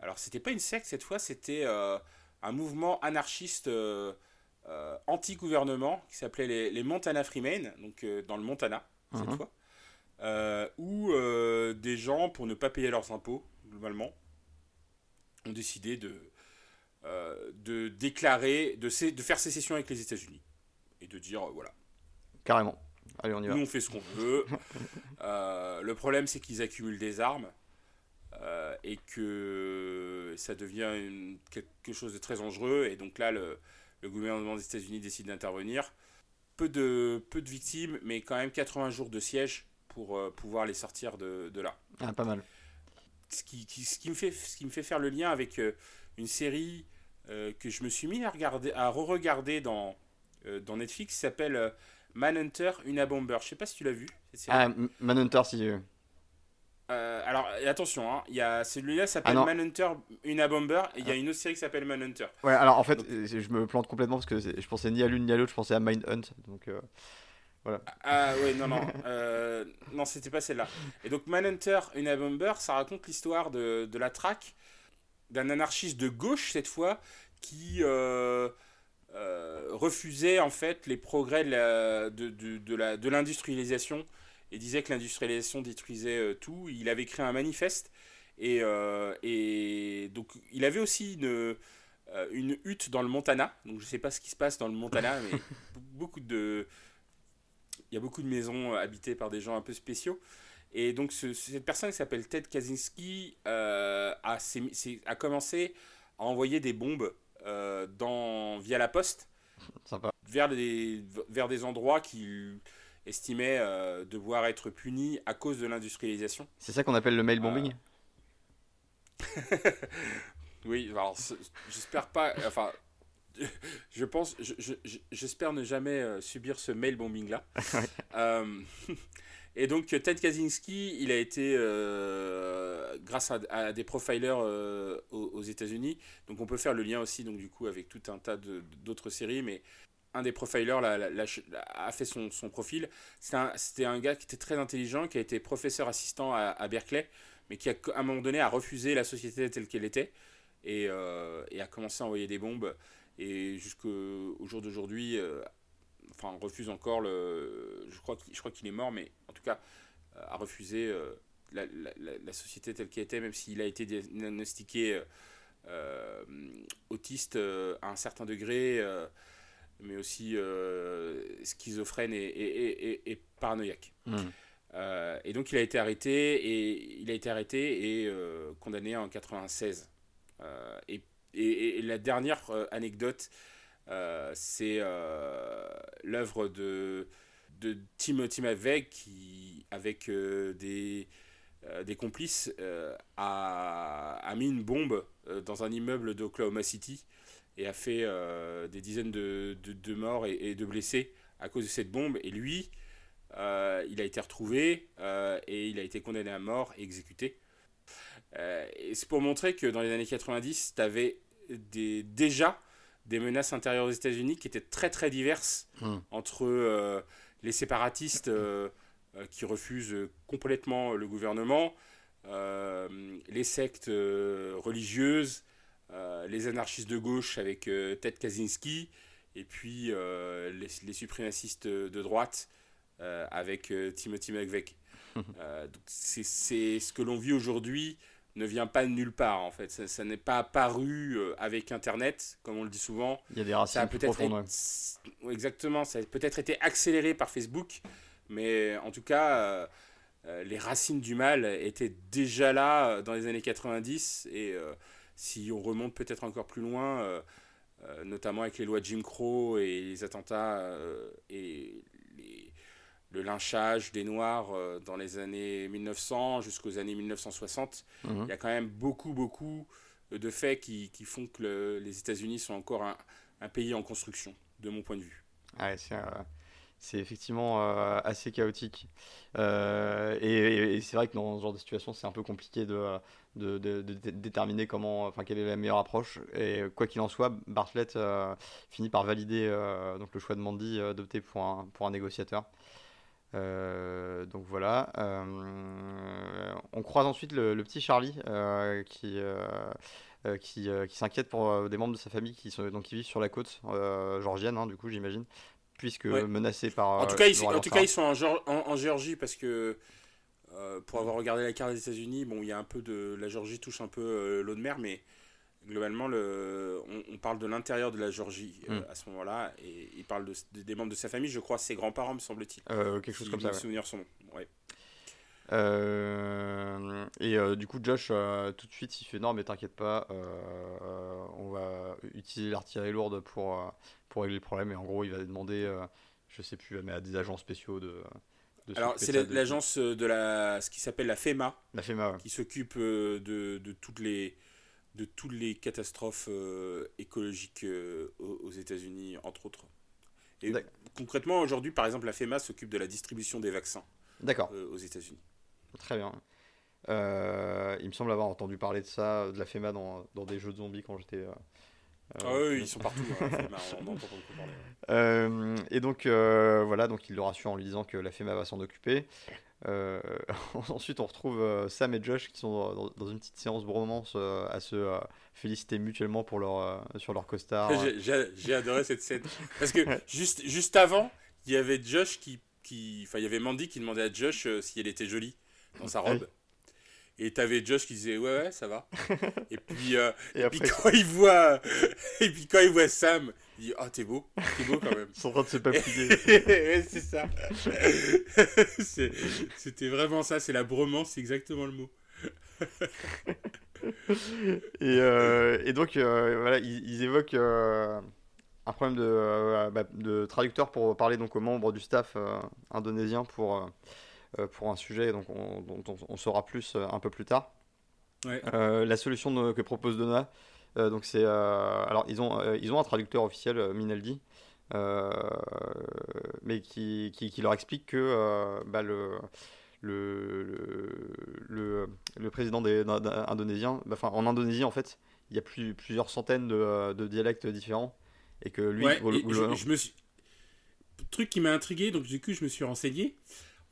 alors c'était pas une secte cette fois, c'était un mouvement anarchiste anti-gouvernement qui s'appelait les, les, Montana Freemen, donc dans le Montana cette uh-huh. fois. Euh, où euh, des gens, pour ne pas payer leurs impôts, globalement, ont décidé de, euh, de déclarer, de, de faire sécession avec les États-Unis. Et de dire, voilà. Carrément. Allez, on y va. Nous, on fait ce qu'on veut. le problème, c'est qu'ils accumulent des armes. et que ça devient quelque chose de très dangereux. Et donc là, le, le gouvernement des États-Unis décide d'intervenir. Peu de, peu de victimes, mais quand même 80 jours de siège pour euh, pouvoir les sortir de, de là. Ah, pas mal. Ce qui, ce qui, me, fait, ce qui me fait faire le lien avec euh, une série euh, que je me suis mis à, regarder, à re-regarder dans, dans Netflix qui s'appelle Manhunter, une bomber. Je sais pas si tu l'as vu. Ah, Manhunter, si. alors attention, hein, il y a celui-là s'appelle ah Manhunter, une bomber, et il y a une autre série qui s'appelle Manhunter. Ouais, alors en fait, je me plante complètement parce que je pensais ni à l'une ni à l'autre, je pensais à Mindhunt, donc. Ah oui, non, non. Euh, non, c'était pas celle-là. Et donc Manhunter, une Bomber, ça raconte l'histoire de, de, la traque d'un anarchiste de gauche, cette fois, qui euh, euh, refusait en fait les progrès de, de, de, de l'industrialisation et disait que l'industrialisation détruisait tout. Il avait créé un manifeste et, et donc il avait aussi une, une hutte dans le Montana. Donc je sais pas ce qui se passe dans le Montana, mais beaucoup de il y a beaucoup de maisons euh, habitées par des gens un peu spéciaux. Et donc, cette personne qui s'appelle Ted Kaczynski euh, a, a, commencé à envoyer des bombes euh, dans, via la poste Vers, des, vers des endroits qu'il estimait devoir être punis à cause de l'industrialisation. C'est ça qu'on appelle le mail bombing Oui, alors j'espère pas. Enfin, je pense, j'espère ne jamais euh, subir ce mail bombing là. Euh, et donc Ted Kaczynski, il a été euh, grâce à, des profilers aux, États-Unis. Donc on peut faire le lien aussi donc du coup avec tout un tas d'autres séries, mais un des profilers a fait son, profil. C'était un, gars qui était très intelligent, qui a été professeur assistant à, Berkeley, mais qui à un moment donné a refusé la société telle qu'elle était et, et, a commencé à envoyer des bombes et jusqu'au jour d'aujourd'hui, euh, enfin, refuse encore le. Je crois qu'il, je crois qu'il est mort, mais en tout cas, euh, a refusé euh, la, la, la, société telle qu'elle était, même s'il a été diagnostiqué autiste à un certain degré, mais aussi schizophrène et, et, et, paranoïaque. Hmm. et donc il a été arrêté et il a été arrêté et condamné en 96. et et, la dernière euh, anecdote, euh, c'est euh, l'œuvre de, de Timothy McVeigh qui, avec des, des complices, a, a, mis une bombe dans un immeuble d'Oklahoma City et a fait des dizaines de, de, morts et, de blessés à cause de cette bombe. Et lui, il a été retrouvé et il a été condamné à mort et exécuté. et c'est pour montrer que dans les années 90, tu avais des, déjà des menaces intérieures aux États-Unis qui étaient très très diverses hmm. entre euh, les séparatistes euh, euh, qui refusent complètement le gouvernement, les sectes religieuses, les anarchistes de gauche avec Ted Kaczynski, et puis les, les, suprémacistes de droite avec Timothy McVeigh. c'est ce que l'on vit aujourd'hui ne vient pas de nulle part en fait. Ça, n'est pas apparu euh, avec Internet, comme on le dit souvent. Il y a des racines ça peut-être Exactement, ça a peut-être été accéléré par Facebook, mais en tout cas, euh, euh, les racines du mal étaient déjà là dans les années 90 et si on remonte peut-être encore plus loin, notamment avec les lois de Jim Crow et les attentats et le lynchage des Noirs euh, dans les années 1900 jusqu'aux années 1960. Mhm. Il y a quand même beaucoup, beaucoup de faits qui, qui font que les États-Unis sont encore un, un, pays en construction, de mon point de vue. Ouais, c'est, euh, effectivement euh, assez chaotique. et, c'est vrai que dans ce genre de situation, c'est un peu compliqué de, de, de, déterminer comment, enfin, quelle est la meilleure approche. Et quoi qu'il en soit, Bartlett finit par valider donc le choix de Mandy d'opter pour un, pour un négociateur. Euh, donc voilà. Euh, on croise ensuite le, petit Charlie euh, qui, qui, qui s'inquiète pour des membres de sa famille qui, sont, donc, qui vivent sur la côte georgienne, hein, du coup, j'imagine, puisque menacés par. En tout cas, ils, en tout cas, ils sont en, en, Géorgie parce que. pour avoir regardé la carte des États-Unis, bon, il y a un peu de la Géorgie touche un peu l'eau de mer, mais globalement, le, on, parle de l'intérieur de la Géorgie euh, hmm. à ce moment-là, et il parle de, des membres de sa famille, je crois ses grands-parents, me semble-t-il. Euh, quelque chose comme ça. Ouais. souvenir son nom. Ouais. Euh, et du coup, Josh, tout de suite, il fait non, mais t'inquiète pas, on va utiliser l'artillerie lourde pour, pour régler le problème. Et en gros, il va demander, je sais plus, mais à des agents spéciaux de. de Alors, c'est l'agence de la, ce qui s'appelle la FEMA, la FEMA qui s'occupe de, de toutes les de toutes les catastrophes euh, écologiques euh, aux, États-Unis, entre autres. Et concrètement, aujourd'hui, par exemple, la FEMA s'occupe de la distribution des vaccins euh, aux États-Unis. Très bien. il me semble avoir entendu parler de ça, de la FEMA, dans, dans des jeux de zombies quand j'étais. Ah oui, ils sont partout. Hein, FEMA, on entend parler. et donc, voilà, donc il le rassure en lui disant que la FEMA va s'en occuper. Euh, ensuite, on retrouve euh, Sam et Josh qui sont dans, une petite séance bromance euh, à se féliciter mutuellement pour leur, sur leur costard. J'ai adoré cette scène. Parce que juste, juste avant, il y avait Josh qui. qui enfin, il y avait Mandy qui demandait à Josh si elle était jolie dans sa robe. Et t'avais Josh qui disait ouais ouais ça va. et puis, et, puis quand il voit et puis quand il voit Sam, il dit Ah, oh, t'es beau, t'es beau quand même. En train de se papiller. c'est ça. C'était vraiment ça, c'est la bromance, c'est exactement le mot. et, euh, et, donc, euh, voilà, ils, évoquent euh, un problème de, bah, de, traducteur pour parler donc aux membres du staff indonésien pour, pour un sujet donc on, dont on, saura plus un peu plus tard. Ouais. la solution que propose Donna, euh, donc c'est euh, alors ils ont euh, ils ont un traducteur officiel Minaldi. mais qui, qui, leur explique que bah, le, le, le, le, président des, indonésien, bah, enfin en Indonésie en fait, il y a plus, plusieurs centaines de, de dialectes différents et que lui, je, me suis... truc qui m'a intrigué, donc du coup je me suis renseigné.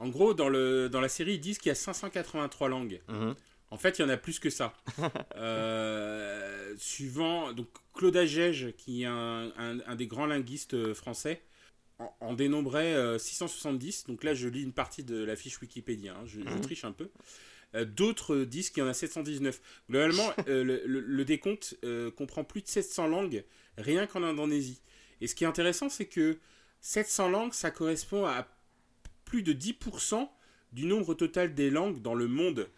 En gros, dans, le, dans la série, ils disent qu'il y a 583 langues. Mhm. En fait, il y en a plus que ça. Euh, suivant, donc Claude Agege, qui est un, des grands linguistes euh, français, en, dénombrait 670. Euh, donc là, je lis une partie de la fiche Wikipédia, hein, je, mhm. triche un peu. D'autres disent qu'il y en a 719. Globalement, le, décompte comprend plus de 700 langues, rien qu'en Indonésie. Et ce qui est intéressant, c'est que 700 langues, ça correspond à plus de 10% du nombre total des langues dans le monde.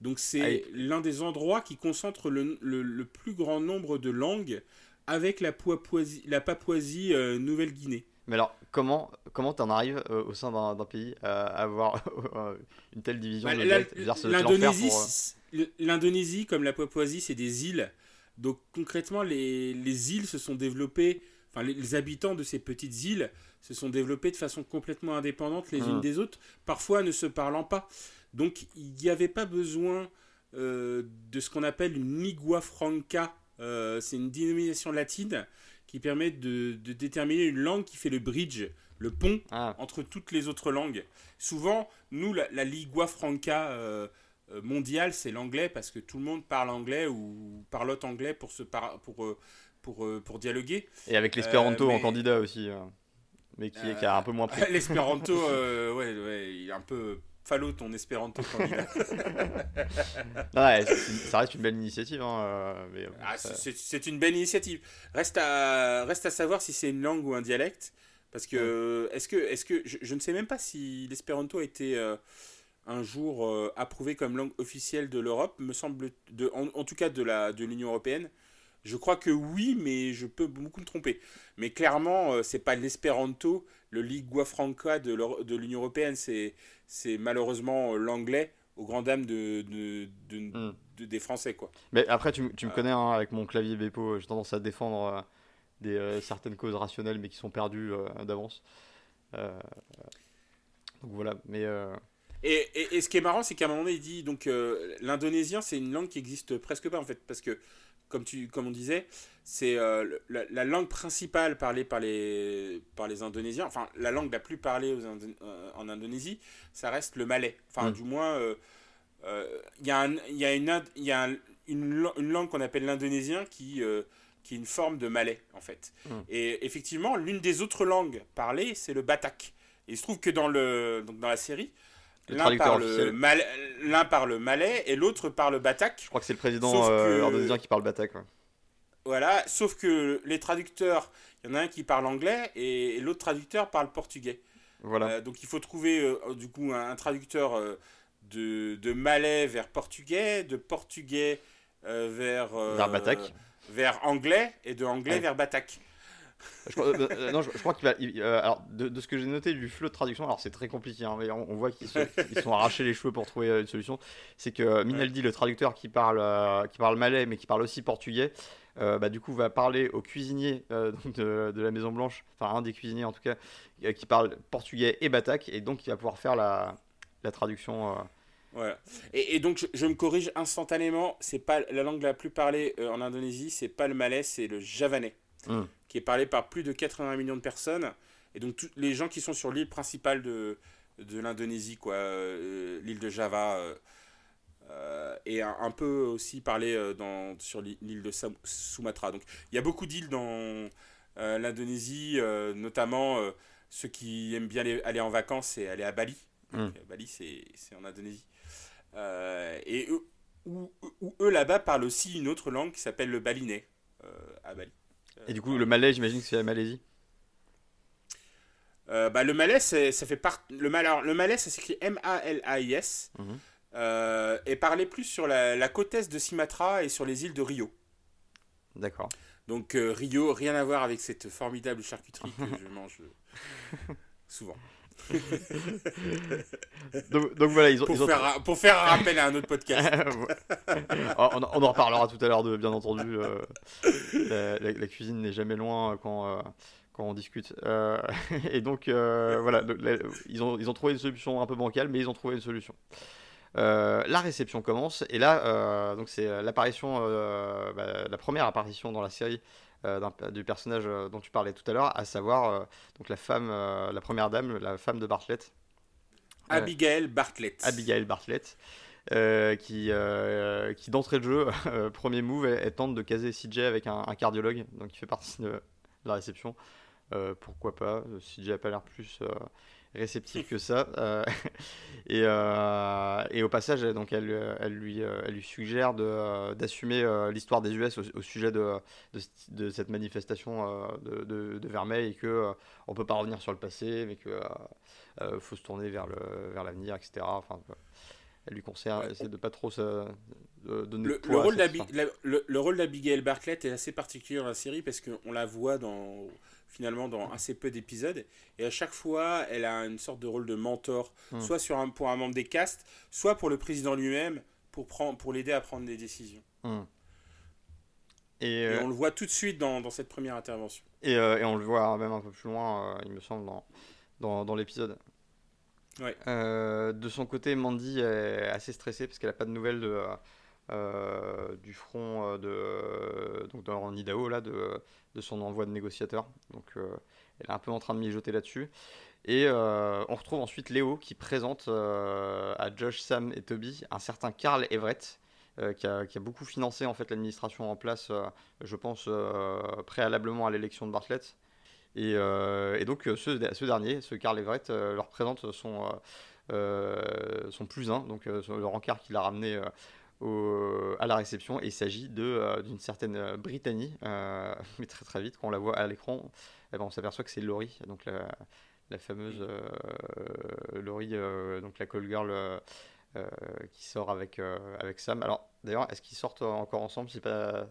Donc c'est l'un des endroits qui concentre le, le, plus grand nombre de langues avec la Papouasie, la Papouasie euh, Nouvelle-Guinée. Mais alors, comment comment en arrives euh, au sein d'un pays à avoir une telle division bah, L'Indonésie, l'Indonésie, comme la Papouasie, c'est des îles. Donc concrètement, les, les, îles se sont développées, enfin les, habitants de ces petites îles se sont développés de façon complètement indépendante les unes mmh. des autres, parfois ne se parlant pas. Donc il n'y avait pas besoin euh, de ce qu'on appelle une lingua franca. Euh, c'est une dénomination latine qui permet de, déterminer une langue qui fait le bridge, le pont ah. entre toutes les autres langues. Souvent, nous, la, lingua franca, euh, mondial, c'est l'anglais parce que tout le monde parle anglais ou parlote anglais pour, se pour, pour, pour, dialoguer. Et avec l'espéranto en candidat aussi, mais qui, qui, a un peu moins pris. L'espéranto, ouais, ouais, il est un peu Fallo ton espéranto candidat. ouais, ça reste une belle initiative. Hein, euh, euh, ah, c'est une belle initiative. Reste à, reste à savoir si c'est une langue ou un dialecte. Parce que, est-ce que, est -ce que je, ne sais même pas si l'espéranto a été euh, un jour approuvé comme langue officielle de l'Europe, me semble, de, en, tout cas de l'Union de européenne. Je crois que oui, mais je peux beaucoup me tromper. Mais clairement, c'est pas l'espéranto, le lingua franca de l'Union européenne, c'est malheureusement euh, l'anglais aux grand dames de, de, hmm. des Français. Quoi. Mais après, tu, tu me connais, hein, avec mon clavier Bepo, j'ai tendance à défendre euh, des, euh, certaines causes rationnelles, mais qui sont perdues d'avance. donc voilà, mais... Et, et, et, ce qui est marrant, c'est qu'à un moment donné, il dit donc l'indonésien, c'est une langue qui existe presque pas en fait, parce que comme, tu, comme on disait, c'est euh, la, langue principale parlée par les, par les Indonésiens, enfin la langue la plus parlée euh, en Indonésie, ça reste le malais. Enfin, mm. du moins, euh, il y a, y a, une, y a une, une, langue qu'on appelle l'indonésien qui, qui est une forme de malais, en fait. Mm. Et effectivement, l'une des autres langues parlées, c'est le batak. Et il se trouve que dans, le, donc dans la série, L'un mal... parle malais et l'autre parle batak. Je crois que c'est le président euh, indonésien qui parle batak. Voilà, sauf que les traducteurs, il y en a un qui parle anglais et l'autre traducteur parle portugais. Voilà. Euh, donc il faut trouver euh, du coup un, traducteur de, de, malais vers portugais, de portugais vers, vers Batak. vers anglais et de anglais vers batak. Je crois, euh, euh, non, je, crois qu'il va. Euh, alors, de, ce que j'ai noté du flot de traduction, alors c'est très compliqué, hein, mais on, voit qu'ils sont arrachés les cheveux pour trouver une solution. C'est que Minaldi, le traducteur qui parle, qui parle malais, mais qui parle aussi portugais, bah, du coup, va parler au cuisinier de, de, la Maison Blanche, enfin un des cuisiniers en tout cas, qui parle portugais et batak, et donc il va pouvoir faire la, la traduction. Voilà. Et, et, donc je, me corrige instantanément, c'est pas la langue la plus parlée en Indonésie, c'est pas le malais, c'est le javanais. Hum qui est parlé par plus de 80 millions de personnes. Et donc, tous les gens qui sont sur l'île principale de, de l'Indonésie, quoi, euh, l'île de Java, euh, euh, et un, peu aussi parlé dans, sur l'île de Sumatra. Donc, il y a beaucoup d'îles dans l'Indonésie, notamment ceux qui aiment bien aller, en vacances et aller à Bali. Hmm. Bali, c'est en Indonésie. et eux, où, eux là-bas parlent aussi une autre langue qui s'appelle le balinais à Bali. Et du coup, le Malais, j'imagine que c'est la Malaisie euh, bah, le Malais, ça fait part... le, le Malais, ça s'écrit M-A-L-A-I-S. Mhm. Euh, et parlait plus sur la, côte est de Sumatra et sur les îles de Rio. D'accord. Donc euh, Rio, rien à voir avec cette formidable charcuterie que je mange souvent. donc, voilà, ils ont, pour, faire, pour faire un rappel à un autre podcast. on, on, en reparlera tout à l'heure, de bien entendu. Euh, la, cuisine n'est jamais loin quand, euh, quand on discute. Euh, et donc, voilà, ils, ont, ils ont trouvé une solution un peu bancale, mais ils ont trouvé une solution. la réception commence, et là, donc c'est l'apparition, bah, la première apparition dans la série euh, du personnage euh, dont tu parlais tout à l'heure, à savoir euh, donc la femme, la première dame, la femme de Bartlett. Abigail Bartlett. Abigail Bartlett. qui, qui d'entrée de jeu, premier move, elle, tente de caser CJ avec un, cardiologue, donc qui fait partie de, la réception. pourquoi pas CJ a pas l'air plus réceptif que ça. Euh, et, euh, et, au passage, donc, elle, elle, lui, elle lui suggère d'assumer euh, l'histoire des US au, sujet de, de, cette manifestation de, de, Vermeil et que on peut pas revenir sur le passé, mais que faut se tourner vers le vers l'avenir, etc. Enfin, elle lui conseille ouais. de pas trop se donner le, le, rôle le, le, rôle d'Abigail Bartlett est assez particulier dans la série parce qu'on la voit dans finalement dans assez peu d'épisodes. Et à chaque fois, elle a une sorte de rôle de mentor, hmm. soit sur un, pour un membre des castes, soit pour le président lui-même, pour, prendre, pour l'aider à prendre des décisions. Hmm. Et, euh, on le voit tout de suite dans, dans cette première intervention. Et, euh, et, on le voit même un peu plus loin, euh, il me semble, dans, dans, dans l'épisode. Ouais. de son côté, Mandy est assez stressée parce qu'elle n'a pas de nouvelles de, du front de, donc dans, Idaho, là, de, de son envoi de négociateur. Donc euh, elle est un peu en train de mijoter là-dessus. Et on retrouve ensuite Léo qui présente à Josh, Sam et Toby un certain Carl Everett. Qui a, qui, a, beaucoup financé en fait l'administration en place, je pense préalablement à l'élection de Bartlett. Et, et donc ce, ce, dernier, ce Carl Everett, leur présente son, son plus un, donc le rencard qu'il a ramené à la réception. Et il s'agit euh, d'une certaine euh, Brittany, euh, mais très très vite, quand on la voit à l'écran, eh ben, on s'aperçoit que c'est Laurie, donc la, la fameuse Laurie, donc la call girl. qui sort avec, avec Sam. Alors, d'ailleurs, est-ce qu'ils sortent encore ensemble? C'est pas.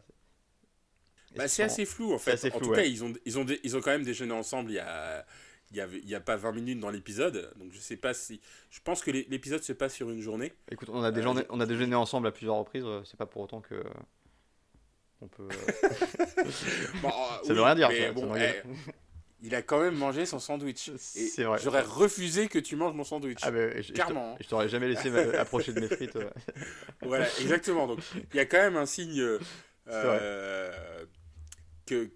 Bah, c'est assez flou en fait. en tout cas, ils ont, ils, ont ils ont quand même déjeuné ensemble il y a il n'y a, pas 20 minutes dans l'épisode, donc je sais pas si. Je pense que l'épisode se passe sur une journée. Écoute, on a, déjà, euh, on a déjeuné ensemble à plusieurs reprises, euh, c'est pas pour autant que. On peut. bon, ça veut rien dire. bon, eh, il a quand même mangé son sandwich. C'est vrai. J'aurais refusé que tu manges mon sandwich. Ah ben, Clairement. Je t'aurais jamais laissé approcher de mes frites. voilà, exactement. Donc il y a quand même un signe euh, que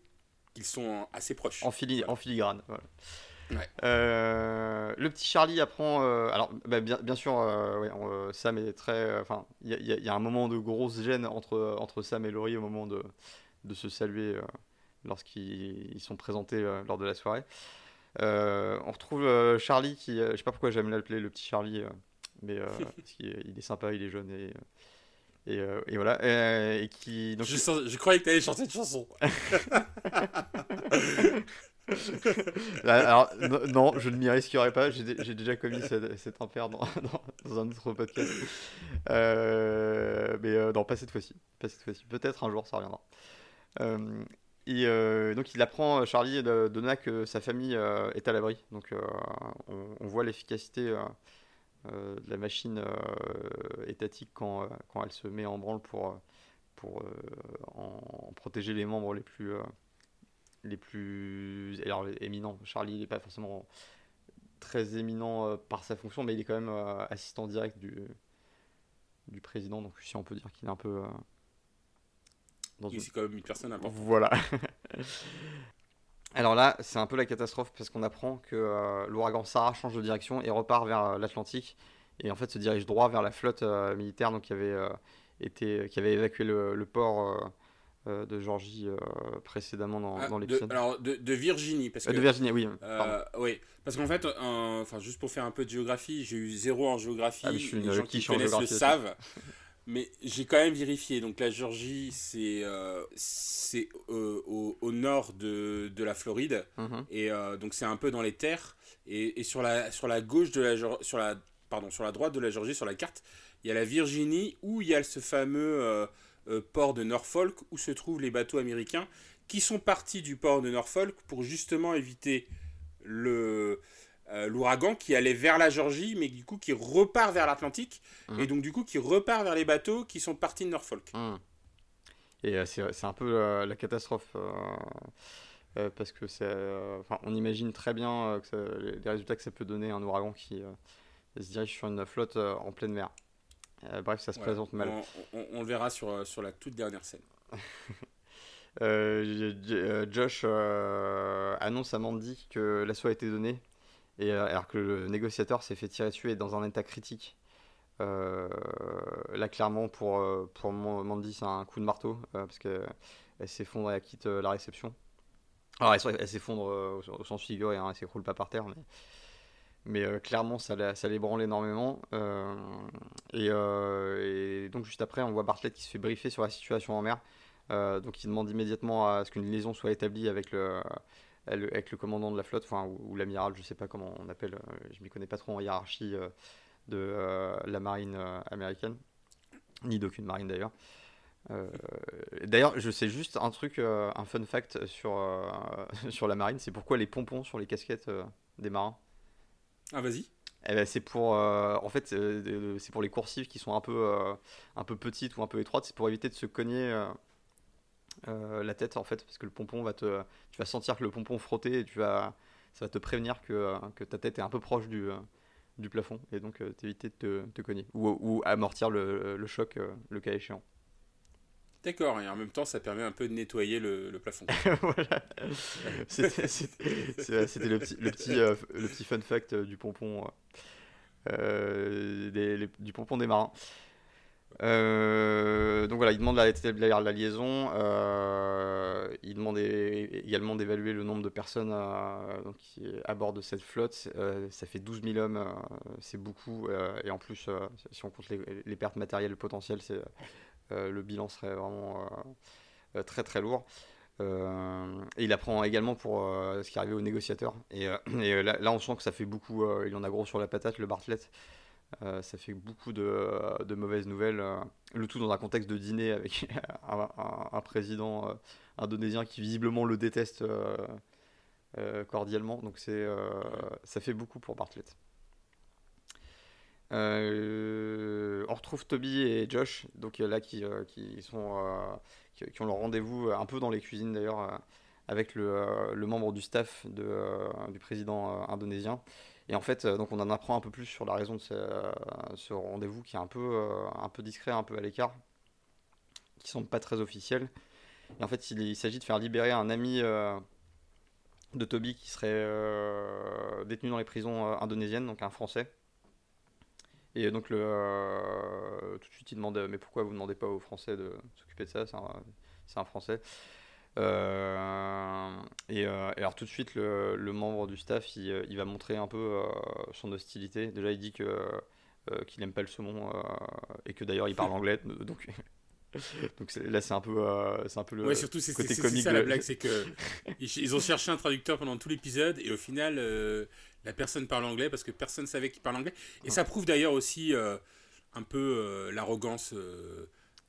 qu'ils sont assez proches. En, en filigrane. Voilà. Euh, le petit Charlie apprend. Euh, alors, bah, bien, bien, sûr, euh, Sam est très. Enfin, il y, y, a un moment de grosse gêne entre, entre Sam et Laurie au moment de, de se saluer lorsqu'ils sont présentés lors de la soirée. on retrouve Charlie qui. je sais pas pourquoi j'aime l'appeler le petit Charlie, mais parce il est sympa, il est jeune et. Et, et, voilà. Et, qui, donc, je, je croyais que tu allais chanter une chanson. Non, je ne m'y risquerai pas. J'ai déjà commis cet impair dans, un autre podcast. Euh, mais euh, non, pas cette fois-ci. Cette. Peut-être un jour, ça reviendra. Euh, et donc, il apprend, Charlie, de, de que sa famille est à l'abri. Donc, on, voit l'efficacité de la machine étatique quand, elle se met en branle pour, protéger les membres les plus les plus alors, éminents. Charlie, il n'est pas forcément très éminent euh, par sa fonction, mais il est quand même euh, assistant direct du, du président, donc si on peut dire qu'il est un peu. Euh, dans C'est quand même une personne importante. Voilà. alors là, c'est un peu la catastrophe parce qu'on apprend que l'ouragan Sarah change de direction et repart vers l'Atlantique et en fait se dirige droit vers la flotte militaire donc, qui, avait, été, qui avait évacué le, le port euh, de Georgie euh, précédemment dans, ah, l'épisode. Alors de, de, Virginie parce euh, que, de Virginie, oui. oui, parce qu'en fait, enfin juste pour faire un peu de géographie, j'ai eu zéro en géographie. Ah, je suis les gens qui, connaissent le savent. Mais j'ai quand même vérifié. Donc la Georgie, c'est c'est au, au, nord de, de la Floride. Mhm. Et donc c'est un peu dans les terres. Et, et, sur, la, sur la gauche de la sur la pardon sur la droite de la Georgie sur la carte, il y a la Virginie où il y a ce fameux port de Norfolk où se trouvent les bateaux américains qui sont partis du port de Norfolk pour justement éviter le euh, l'ouragan qui allait vers la Georgie mais du coup qui repart vers l'Atlantique mmh. et donc du coup qui repart vers les bateaux qui sont partis de Norfolk. Mmh. Et euh, c'est un peu la catastrophe parce que c'est on imagine très bien que les résultats que ça peut donner un ouragan qui se dirige sur une flotte en pleine mer. Euh, bref, ça se présente mal. On, le verra sur, euh, sur la toute dernière scène. Euh, Josh annonce à Mandy que l'assaut a été donné, et, alors que le négociateur s'est fait tirer dessus et est dans un état critique. là, clairement, pour, pour Mandy, c'est un coup de marteau, parce qu'elle s'effondre et elle quitte la réception. Alors, elle, s'effondre au, sens figuré, hein, elle s'écroule pas par terre, mais mais euh, clairement ça, ça l'ébranle énormément. Euh, euh, et, donc juste après, on voit Bartlett qui se fait briefer sur la situation en mer. donc il demande immédiatement à ce qu'une liaison soit établie avec le, avec le commandant de la flotte, enfin, ou, l'amiral, je sais pas comment on appelle, je m'y connais pas trop en hiérarchie de la marine américaine, ni d'aucune marine d'ailleurs. d'ailleurs, je sais juste un truc, un fun fact sur, sur la marine, c'est pourquoi les pompons sur les casquettes des marins. Ah, vas-y. Eh ben, c'est pour euh, en fait euh, c'est pour les coursives qui sont un peu euh, un peu petites ou un peu étroites. C'est pour éviter de se cogner la tête en fait parce que le pompon va te tu vas sentir que le pompon frotter et tu vas ça va te prévenir que, que ta tête est un peu proche du, du plafond. Et donc t'éviter de te, cogner ou, ou amortir le, le choc le cas échéant D'accord, et en même temps, ça permet un peu de nettoyer le, plafond. voilà. C'était le petit, le, euh, le petit fun fact euh, du pompon, euh, des, du pompon des marins. Donc voilà, il demande la, la liaison. il demande également d'évaluer le nombre de personnes à, donc, à bord de cette flotte. Ça fait 12 000 hommes, c'est beaucoup. et en plus, si on compte les, les pertes matérielles potentielles, c'est, le bilan serait vraiment euh, euh, très très lourd. Euh, et il apprend également pour euh, ce qui est arrivé aux négociateurs. Et, euh, et, euh, là, là, on sent que ça fait beaucoup. euh, il en a gros sur la patate, le Bartlett. Euh, ça fait beaucoup de, de mauvaises nouvelles. euh, le tout dans un contexte de dîner avec un, un- un président euh, indonésien qui visiblement le déteste euh, euh, cordialement. Donc c'est, euh, ça fait beaucoup pour Bartlett. Euh, on retrouve Toby et Josh, donc euh, là qui, euh, sont qui, ont leur rendez-vous un peu dans les cuisines d'ailleurs avec le, membre du staff du président indonésien. Et en fait, donc on en apprend un peu plus sur la raison de ce, rendez-vous qui est un peu, un peu discret, un peu à l'écart, qui semble pas très officiel. Et en fait, il, s'agit de faire libérer un ami de Toby qui serait détenu dans les prisons indonésiennes, donc un Français. Et donc le, euh, tout de suite il demande mais pourquoi vous ne demandez pas aux Français de s'occuper de ça? C'est un, Français. Euh, et, euh, et alors tout de suite le, le membre du staff il, il va montrer un peu son hostilité. Déjà il dit que qu'il aime pas le saumon et que d'ailleurs il parle anglais. Donc là c'est un peu euh, c'est un peu le ouais, surtout, c'est côté c'est- c'est comique ça la blague, c'est que ils, ils ont cherché un traducteur pendant tout l'épisode et au final, euh, la personne parle anglais parce que personne savait qu'il parle anglais. Et ça prouve d'ailleurs aussi euh, un peu euh, l'arrogance euh,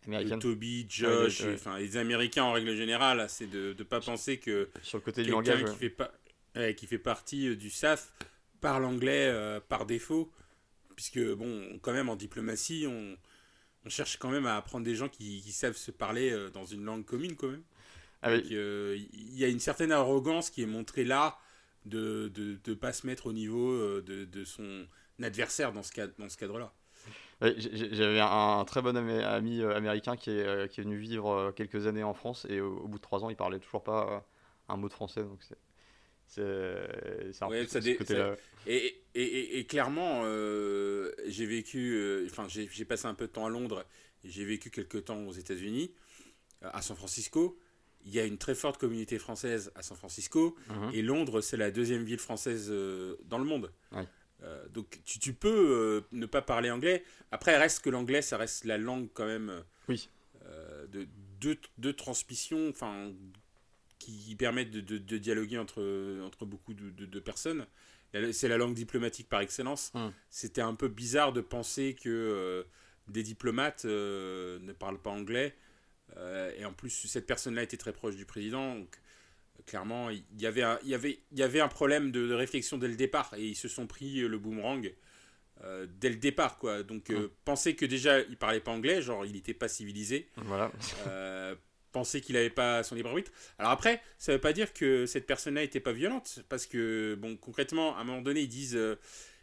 de. Toby, Josh, Ouais, les Américains en règle générale, c'est de ne pas penser que Sur le côté du quelqu'un langage. qui fait pas ouais, qui fait partie euh, du SAF parle anglais par défaut puisque bon quand même en diplomatie on, on cherche quand même à apprendre des gens qui, qui savent se parler dans une langue commune quand même Ah oui. Euh, il y a une certaine arrogance qui est montrée là de ne de, de pas se mettre au niveau euh, de, de son adversaire dans ce, cadre, dans ce cadre-là. J'avais un, très bon ami, euh, américain qui est, euh, qui est venu vivre quelques années en France et au, au bout de trois ans il parlait toujours pas un mot de français donc c'est c'est c'est un Ouais, peu ça ce dé- côté-là. Et, et, et, et clairement, euh, j'ai vécu, enfin j'ai j'ai passé un peu de temps à Londres et j'ai vécu quelques temps aux États-Unis, à San Francisco. Il y a une très forte communauté française à San Francisco Mhm. et Londres, c'est la deuxième ville française euh, dans le monde. Euh, donc tu, tu peux euh, ne pas parler anglais. Après, reste que l'anglais, ça reste la langue quand même Oui. euh, de, de, de transmission, enfin qui permettent de, de, de dialoguer entre, entre beaucoup de, personnes. C'est la langue diplomatique par excellence. Mm. C'était un peu bizarre de penser que des diplomates ne parlent pas anglais. Euh, et en plus, cette personne-là était très proche du président. Donc, euh, clairement, il y avait un, il y avait, il y avait un problème de, de réflexion dès le départ. Et ils se sont pris euh, le boomerang euh, dès le départ. Quoi. Donc, euh, penser que déjà, il parlait pas anglais, genre, il n'était pas civilisé Voilà. euh, penser qu'il n'avait pas son libre arbitre. Alors après, ça ne veut pas dire que cette personne-là n'était pas violente, parce que, bon, concrètement, à un moment donné, ils disent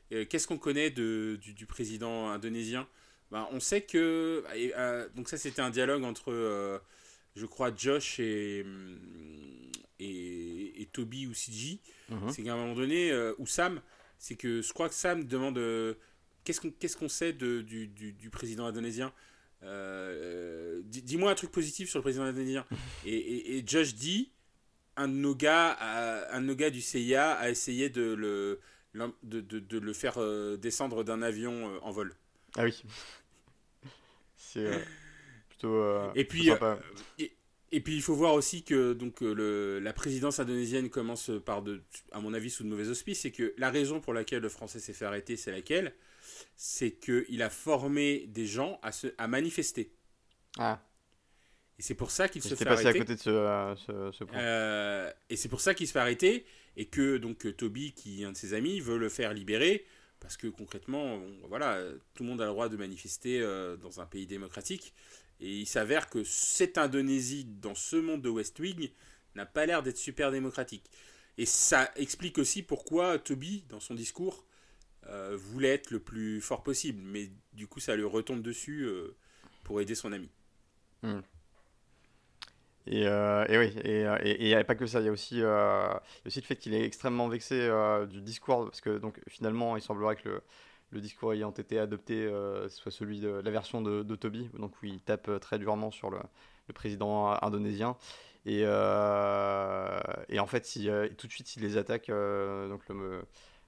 qu'est-ce qu'on connaît de, du, du président indonésien? Ben, On sait que. et, euh, donc, ça, c'était un dialogue entre, euh, je crois, Josh et, et, et Toby ou Siji. Mhm. C'est qu'à un moment donné, euh, ou Sam, c'est que je crois que Sam demande qu'est-ce qu'on qu'est-ce qu'on sait de, du, du, du président indonésien? Dis- Dis-moi un truc positif sur le président indonésien. et, Josh dit un de nos gars, a- un de nos gars du CIA a essayé de le, de, de, de le faire descendre d'un avion en vol. Ah oui. C'est euh, plutôt. euh, Et puis, sympa. Et, et puis il faut voir aussi que donc, euh, le, la présidence indonésienne commence par, de, à mon avis, sous de mauvais auspices. C'est que la raison pour laquelle le français s'est fait arrêter, c'est laquelle? C'est qu'il a formé des gens à, se, à manifester. Ah, Et c'est pour ça qu'il se fait passé à côté de ce, euh, ce, ce point. Euh, et c'est pour ça qu'il se fait arrêter. Et que donc euh, Toby, qui est un de ses amis, veut le faire libérer. Parce que concrètement, voilà, tout le monde a le droit de manifester euh, dans un pays démocratique. Et il s'avère que cette Indonésie, dans ce monde de West Wing, n'a pas l'air d'être super démocratique. Et ça explique aussi pourquoi Toby, dans son discours, euh, voulait être le plus fort possible. Mais du coup, ça lui retombe dessus euh, pour aider son ami. Et, et, oui, et il n'y a pas que ça, il y a aussi, aussi le fait qu'il est extrêmement vexé du discours, parce que donc, finalement, il semblerait que le, le discours ayant été adopté soit celui de la version de, de, Toby, donc où il tape très durement sur le, le président indonésien. Et, et en fait, tout de suite, il les attaque, donc le,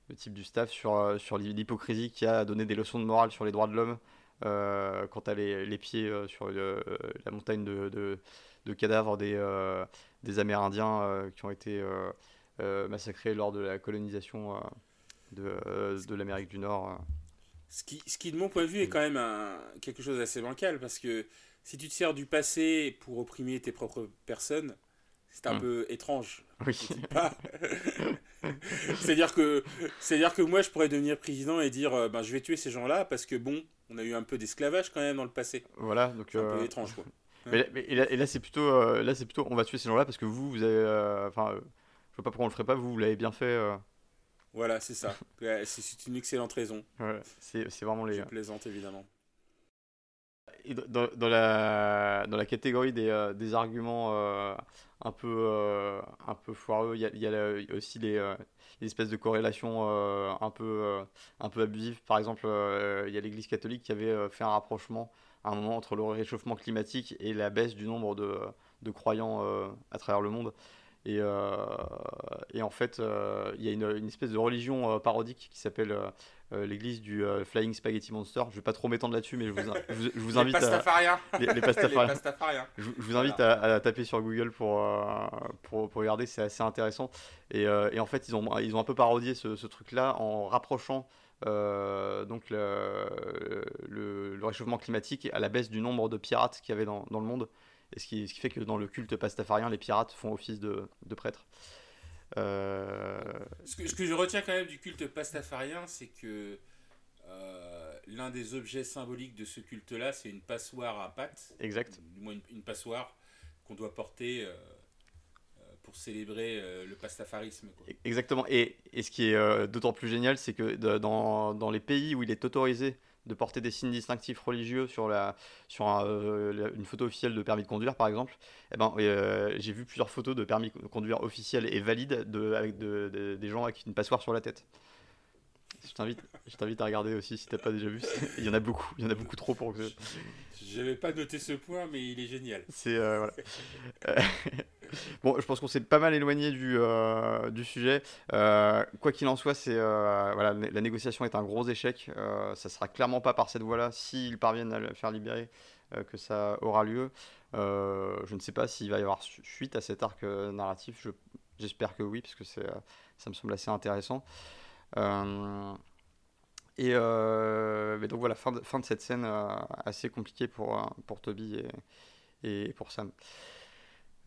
le type du staff sur, sur l'hypocrisie qui a donné des leçons de morale sur les droits de l'homme euh, quand tu as les, pieds euh, sur euh, la montagne de, de cadavres des, des Amérindiens qui ont été massacrés lors de la colonisation de, de l'Amérique du Nord. Ce qui, ce qui, de mon point de vue, est quand même un, quelque chose d'assez bancal, parce que si tu te sers du passé pour opprimer tes propres personnes, c'est un hmm. peu étrange. Oui. c'est-à-dire que, c'est-à-dire que moi, je pourrais devenir président et dire, euh, ben, je vais tuer ces gens-là parce que bon, on a eu un peu d'esclavage quand même dans le passé. Voilà, donc. C'est un peu euh, étrange, quoi. Mais, et là, c'est plutôt, euh, là, c'est plutôt, on va tuer ces gens-là parce que vous, vous avez, enfin, je vois pas pourquoi on le ferait pas. Vous, vous l'avez bien fait. Voilà, c'est ça. c'est une excellente raison. c'est vraiment les. Je plaisante évidemment. Dans, dans, la, dans la catégorie des, des arguments un peu, euh, un peu foireux. Il y a, il y a aussi les, euh, les, espèces de corrélations euh, un, peu, un peu abusives. Par exemple, il y a l'Église catholique qui avait fait un rapprochement à un moment entre le réchauffement climatique et la baisse du nombre de, de croyants à travers le monde. Et, et en fait, il y a une, une, espèce de religion parodique qui s'appelle euh, l'église du euh, Flying Spaghetti Monster. Je vais pas trop m'étendre là-dessus, mais je vous, je, vous invite à les, les pastafariens. Je, vous invite à, taper sur Google pour, euh, pour, pour, regarder, c'est assez intéressant. Et, et, en fait, ils ont, ils ont un peu parodié ce, ce truc-là en rapprochant donc le, le, réchauffement climatique à la baisse du nombre de pirates qu'il y avait dans, dans le monde. Et ce qui, ce qui, fait que dans le culte pastafarien, les pirates font office de, de prêtres. Euh, ce, que, ce, que, je retiens quand même du culte pastafarien, c'est que euh, l'un des objets symboliques de ce culte-là, c'est une passoire à pâte. Exact. Du moins une, passoire qu'on doit porter euh, célébrer le pastafarisme. Exactement. Et, et, ce qui est d'autant plus génial, c'est que dans, dans, les pays où il est autorisé de porter des signes distinctifs religieux sur, la, sur euh, une photo officielle de permis de conduire, par exemple, eh ben, euh, j'ai vu plusieurs photos de permis de conduire officiels et valides de, avec de, des gens avec une passoire sur la tête. Je t'invite, je t'invite à regarder aussi si t'as pas déjà vu. Il y en a beaucoup, il y en a beaucoup trop pour que. J'avais pas noté ce point, mais il est génial. C'est euh, voilà. bon, je pense qu'on s'est pas mal éloigné du, euh, du sujet. Euh, quoi qu'il en soit, c'est voilà, la négociation est un gros échec. ça sera clairement pas par cette voie-là, s'ils parviennent à le faire libérer, que ça aura lieu. je ne sais pas s'il va y avoir suite à cet arc narratif. J'espère que oui, parce que c'est, ça me semble assez intéressant. Et mais donc voilà, fin de, fin de cette scène assez compliquée pour, pour Toby et, et pour Sam.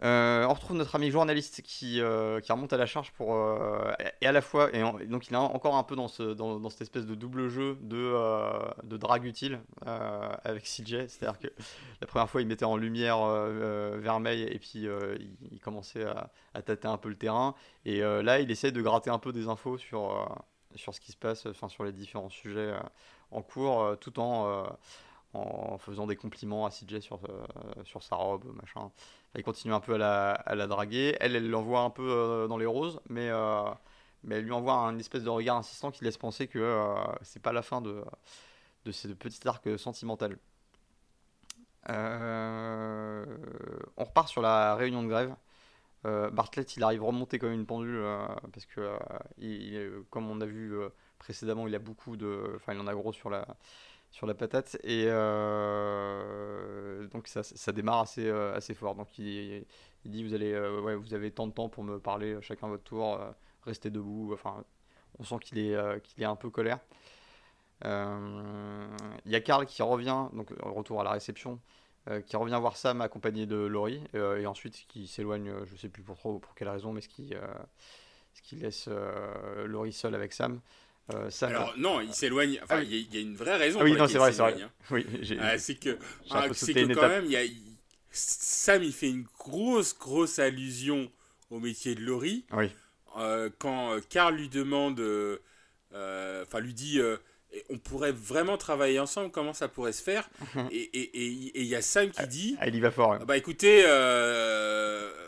Euh, on retrouve notre ami journaliste qui, euh, qui remonte à la charge pour euh, et à la fois et, donc il est encore un peu dans, ce, dans, dans cette espèce de double jeu de, de drague utile avec CJ c'est-à-dire que la première fois il mettait en lumière vermeil et puis il, commençait à, à, tâter un peu le terrain et là il essaie de gratter un peu des infos sur, sur ce qui se passe enfin sur les différents sujets en cours tout en en faisant des compliments à CJ sur, sur sa robe machin il continue un peu à la, à la draguer. Elle, elle l'envoie un peu euh, dans les roses, mais, euh, mais elle lui envoie un espèce de regard insistant qui laisse penser que euh, c'est pas la fin de, de ce petit arc sentimental. on repart sur la réunion de grève. Bartlett, il arrive remonter comme une pendule parce que, il, comme on a vu précédemment, il a beaucoup de, enfin, il en a gros sur la sur la patate. Et euh, donc ça, ça, démarre assez, euh, assez fort. Donc il, dit vous, allez, euh, ouais, vous avez tant de temps pour me parler, chacun votre tour, restez debout. Enfin, on sent qu'il est, qu'il est un peu colère. Il y a Karl qui revient, donc retour à la réception, qui revient voir Sam accompagné de Laurie, et ensuite qui s'éloigne, je sais plus pour trop pour quelle raison, mais ce qui, ce qui laisse Laurie seule avec Sam. Euh, Alors non, il s'éloigne. Enfin, ah il y, a une vraie raison. Ah oui, non, c'est vrai, c'est vrai. Hein. Oui, ah, c'est que, c'est que quand même, y a, Sam, il fait une grosse, grosse allusion au métier de Laurie. Oui. Euh, quand Carl euh, lui demande, enfin, lui dit, on pourrait vraiment travailler ensemble, comment ça pourrait se faire Et il et, et, y a Sam qui dit Ah, il y va fort. Bah écoutez,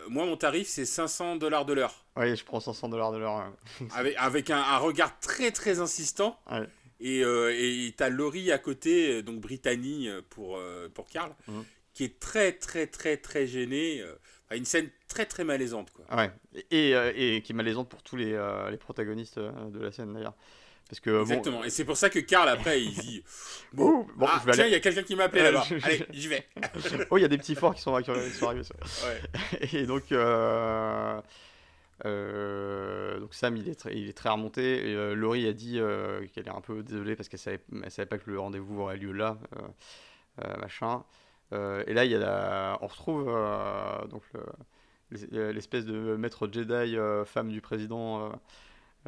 moi, mon tarif, c'est 500 dollars de l'heure. Oui, je prends 500 dollars de l'heure. avec avec un, un, regard très très insistant. Ouais. Et euh, t'as Laurie à côté, donc Brittany pour, pour Karl, Mhm. qui est très très très très gêné. une scène très très malaisante. Quoi. Ouais, et, euh, et, qui est malaisante pour tous les, euh, les protagonistes euh, de la scène d'ailleurs. Parce que, Exactement, bon, et c'est pour ça que Karl après il dit Bon, bon ah, je vais tiens, il aller. y a quelqu'un qui m'a appelé Euh, là-bas. Allez, j'y vais. oh, il y a des petits forts qui sont, qui sont arrivés. ça. Ouais. Et donc, euh, euh, donc Sam, il est très, il est très remonté. Et, euh, Laurie a dit qu'elle est un peu désolée parce qu'elle savait, elle savait pas que le rendez-vous aurait lieu là, machin. Et là, il y a la- on retrouve donc le- l'es- l'espèce de maître Jedi, femme du président.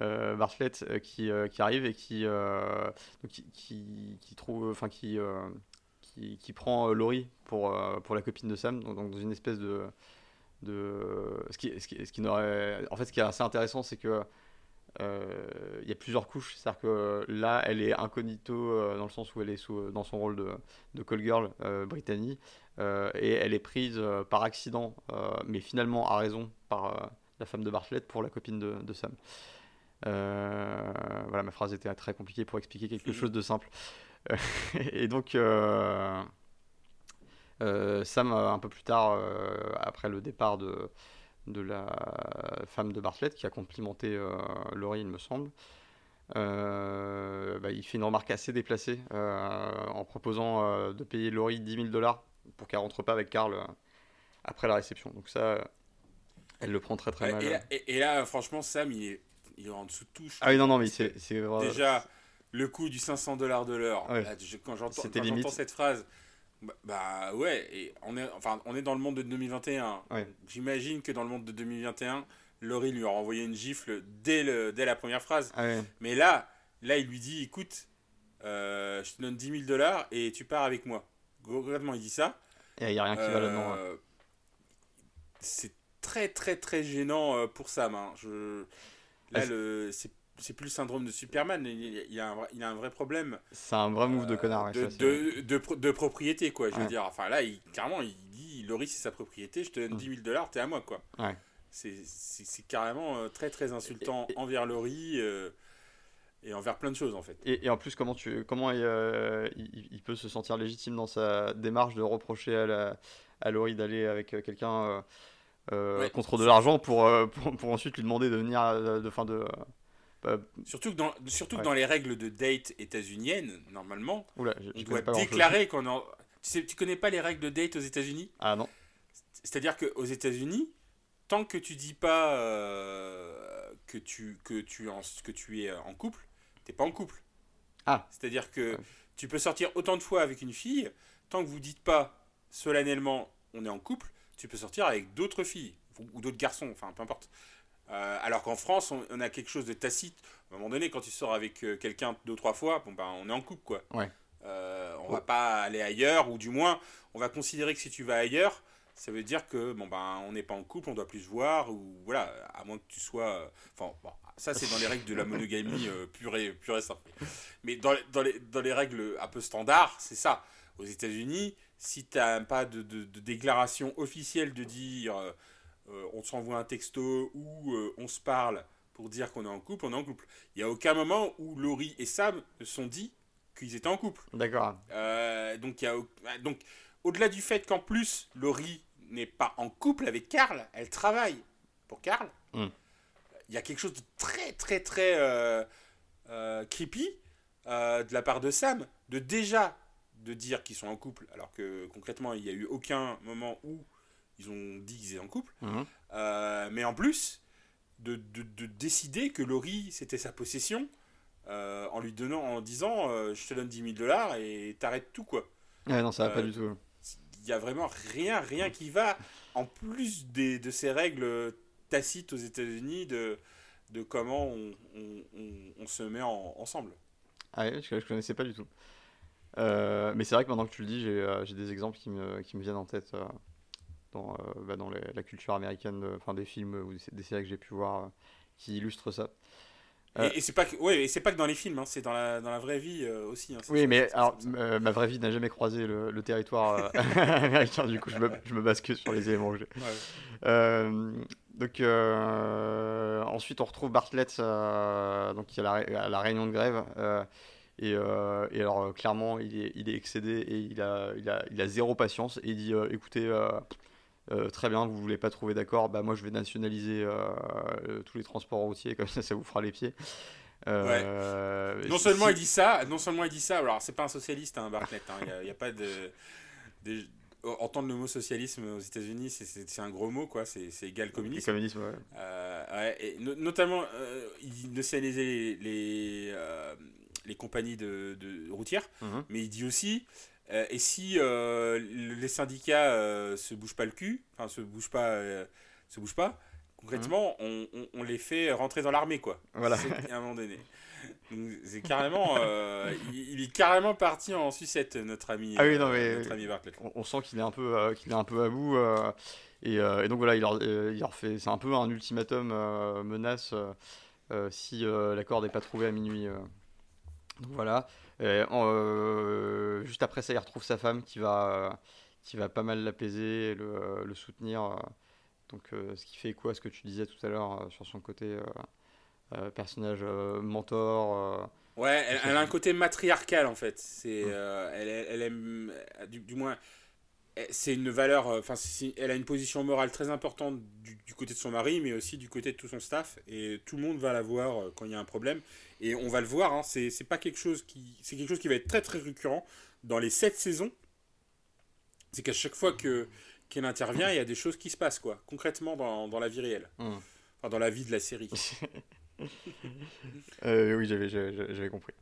Euh, Bartlett euh, qui, euh, qui arrive et qui, euh, qui, qui, qui trouve enfin qui, qui, qui prend Laurie pour, pour la copine de Sam donc, dans une espèce de de ce qui, ce qui, ce qui en fait ce qui est assez intéressant c'est que il y a plusieurs couches. C'est à dire que là elle est incognito dans le sens où elle est sous, dans son rôle de, de call girl Brittany et elle est prise par accident mais finalement à raison par la femme de Bartlett pour la copine de, de Sam voilà, ma phrase était très compliquée pour expliquer quelque chose de simple. Euh, et donc, euh, euh, Sam, euh, un peu plus tard, euh, après le départ de, de la femme de Bartlett, qui a complimenté euh, Laurie, il me semble, euh, bah, il fait une remarque assez déplacée euh, en proposant euh, de payer Laurie 10 000 dollars pour qu'elle rentre pas avec Carl euh, après la réception. Donc ça, euh, elle le prend très très mal. et, là, et- et là, franchement, Sam, il est, il est en dessous de tout. je Ah oui, non, non, mais c'est vraiment- Déjà, le coût du 500 dollars de l'heure, Ouais. quand j'entends cette phrase, bah, bah ouais, et on est, enfin, on est dans le monde de 2021. Ouais. J'imagine que dans le monde de 2021, Laurie lui a renvoyé une gifle dès, le, dès la première phrase. Ah ouais. Mais là, là, il lui dit, écoute, euh, je te donne 10 000 dollars et tu pars avec moi. Concrètement, il dit ça. Et il n'y a rien qui va là-dedans. hein. Euh, C'est très très très gênant euh, pour Sam. hein. Je... Là, le... c'est c'est plus le syndrome de Superman. Il, il a, un vrai, il a un vrai problème C'est un vrai move de euh, connard. ouais, de, de, de, pro- de propriété, quoi. Je veux dire, enfin là, il, clairement, il dit Laurie, c'est sa propriété, je te donne Mm. 10 000 dollars, t'es à moi, quoi. Ouais. C'est carrément euh, très très insultant Et- et- envers Laurie euh, et envers plein de choses, en fait. Et, et en plus, comment, tu, comment il, euh, il, il peut se sentir légitime dans sa démarche de reprocher à, la, à Laurie d'aller avec euh, quelqu'un euh, euh, Ouais. contre de l'argent pour, euh, pour, pour ensuite lui demander de venir euh, de fin de. euh, bah, Surtout que dans, surtout que dans les règles de date états-uniennes, normalement, oula, je, on doit déclarer qu'on en. Tu, sais, tu connais pas les règles de date aux États-Unis? Ah non. C'est-à-dire qu'aux États-Unis, tant que tu dis pas euh, que, tu, que, tu en, que tu es en couple, t'es pas en couple. Ah. C'est-à-dire que Ouais. tu peux sortir autant de fois avec une fille, tant que vous dites pas solennellement on est en couple, tu peux sortir avec d'autres filles ou, d'autres garçons, enfin peu importe. Euh, alors qu'en France, on, on a quelque chose de tacite. À un moment donné, quand tu sors avec euh, quelqu'un deux trois fois, bon ben on est en couple quoi. Ouais. Euh, on Ouais. va pas aller ailleurs, ou du moins, on va considérer que si tu vas ailleurs, ça veut dire que bon ben on n'est pas en couple, on doit plus se voir, ou voilà, à moins que tu sois. Enfin, bon, ça c'est dans les règles de la monogamie euh, pure, et, pure et simple. Mais dans, les- dans, les, dans les règles un peu standards, c'est ça. Aux États-Unis, si tu n'as pas de, de- de déclaration officielle de dire euh, euh, on s'envoie un texto ou euh, on se parle pour dire qu'on est en couple, on est en couple. Il n'y a aucun moment où Laurie et Sam se sont dit qu'ils étaient en couple. D'accord. Euh, donc, il y a au- donc au-delà du fait qu'en plus, Laurie n'est pas en couple avec Karl, elle travaille pour Karl, il Mm. y a quelque chose de très, très, très euh, creepy de la part de Sam, de déjà de dire qu'ils sont en couple, alors que concrètement, il n'y a eu aucun moment où ils ont dit qu'ils étaient en couple. Mhm. Euh, mais en plus, de, de- de décider que Laurie, c'était sa possession, euh, en lui donnant, en disant, euh, je te donne 10 000 dollars et t'arrêtes tout, quoi. Ouais, non, ça va pas du tout. Il y a vraiment rien, rien qui va, en plus des, de ces règles tacites aux États-Unis de, de comment on, on- on- on se met en- ensemble. Ah ouais, je, je connaissais pas du tout. Euh, mais c'est vrai que maintenant que tu le dis, j'ai euh, des exemples qui me, qui me viennent en tête euh, dans, bah, dans les- la culture américaine, enfin des films ou des, des séries que j'ai pu voir qui illustrent ça. Euh. Et, et c'est pas que, ouais, c'est pas que dans les films, hein, c'est dans la, dans la vraie vie euh, aussi. hein, Oui, mais alors, euh, ma vraie vie n'a jamais croisé le, le territoire américain, du coup je me, je me base que sur les éléments que j'ai. Ouais. donc ensuite on retrouve Bartlett donc à la, réunion de grève et, et, alors clairement il est, il est excédé et il a, il a, il a zéro patience et il dit écoutez euh, très bien, vous voulez pas trouver d'accord, bah moi je vais nationaliser euh, tous les transports routiers, comme ça ça vous fera les pieds. Euh, non seulement il dit ça, non seulement il dit ça, alors c'est pas un socialiste, hein, Bartlett, il hein, n'y a, pas de, entendre le mot socialisme aux États-Unis, c'est un gros mot, quoi. C'est égal communisme. communisme, ouais. et notamment, il nationalisait les, les, les compagnies de, de routières, mhm. mais il dit aussi euh, et si euh, les syndicats euh, se bougent pas le cul, enfin se bougent pas, se bougent pas, concrètement, mmh. on, on, les fait rentrer dans l'armée, quoi. Voilà. À un moment donné. C'est carrément, il, est carrément parti en sucette, notre ami. Ah oui, non, mais On, sent qu'il est un peu, qu'il est un peu à bout. Et, et, donc voilà, il leur, il leur fait, c'est un peu un ultimatum menace si l'accord n'est pas trouvé à minuit. Donc voilà. Euh, juste après ça, il retrouve sa femme qui va, qui va pas mal l'apaiser le, le soutenir. Euh. Donc, euh, ce qui fait quoi à ce que tu disais tout à l'heure sur son côté personnage mentor. Ouais, elle, a un côté matriarcal en fait. C'est, elle, elle, aime, du, du moins, c'est une valeur, enfin, elle a une position morale très importante du, du, côté de son mari, mais aussi du côté de tout son staff. Et tout le monde va la voir quand il y a un problème. Et on va le voir, hein, c'est pas quelque chose qui. C'est quelque chose qui va être très très récurrent dans les 7 saisons. C'est qu'à chaque fois que qu'elle intervient, il y a des choses qui se passent, quoi, concrètement dans, dans la vie réelle. Hmm. Enfin, dans la vie de la série. euh, oui, j'avais compris.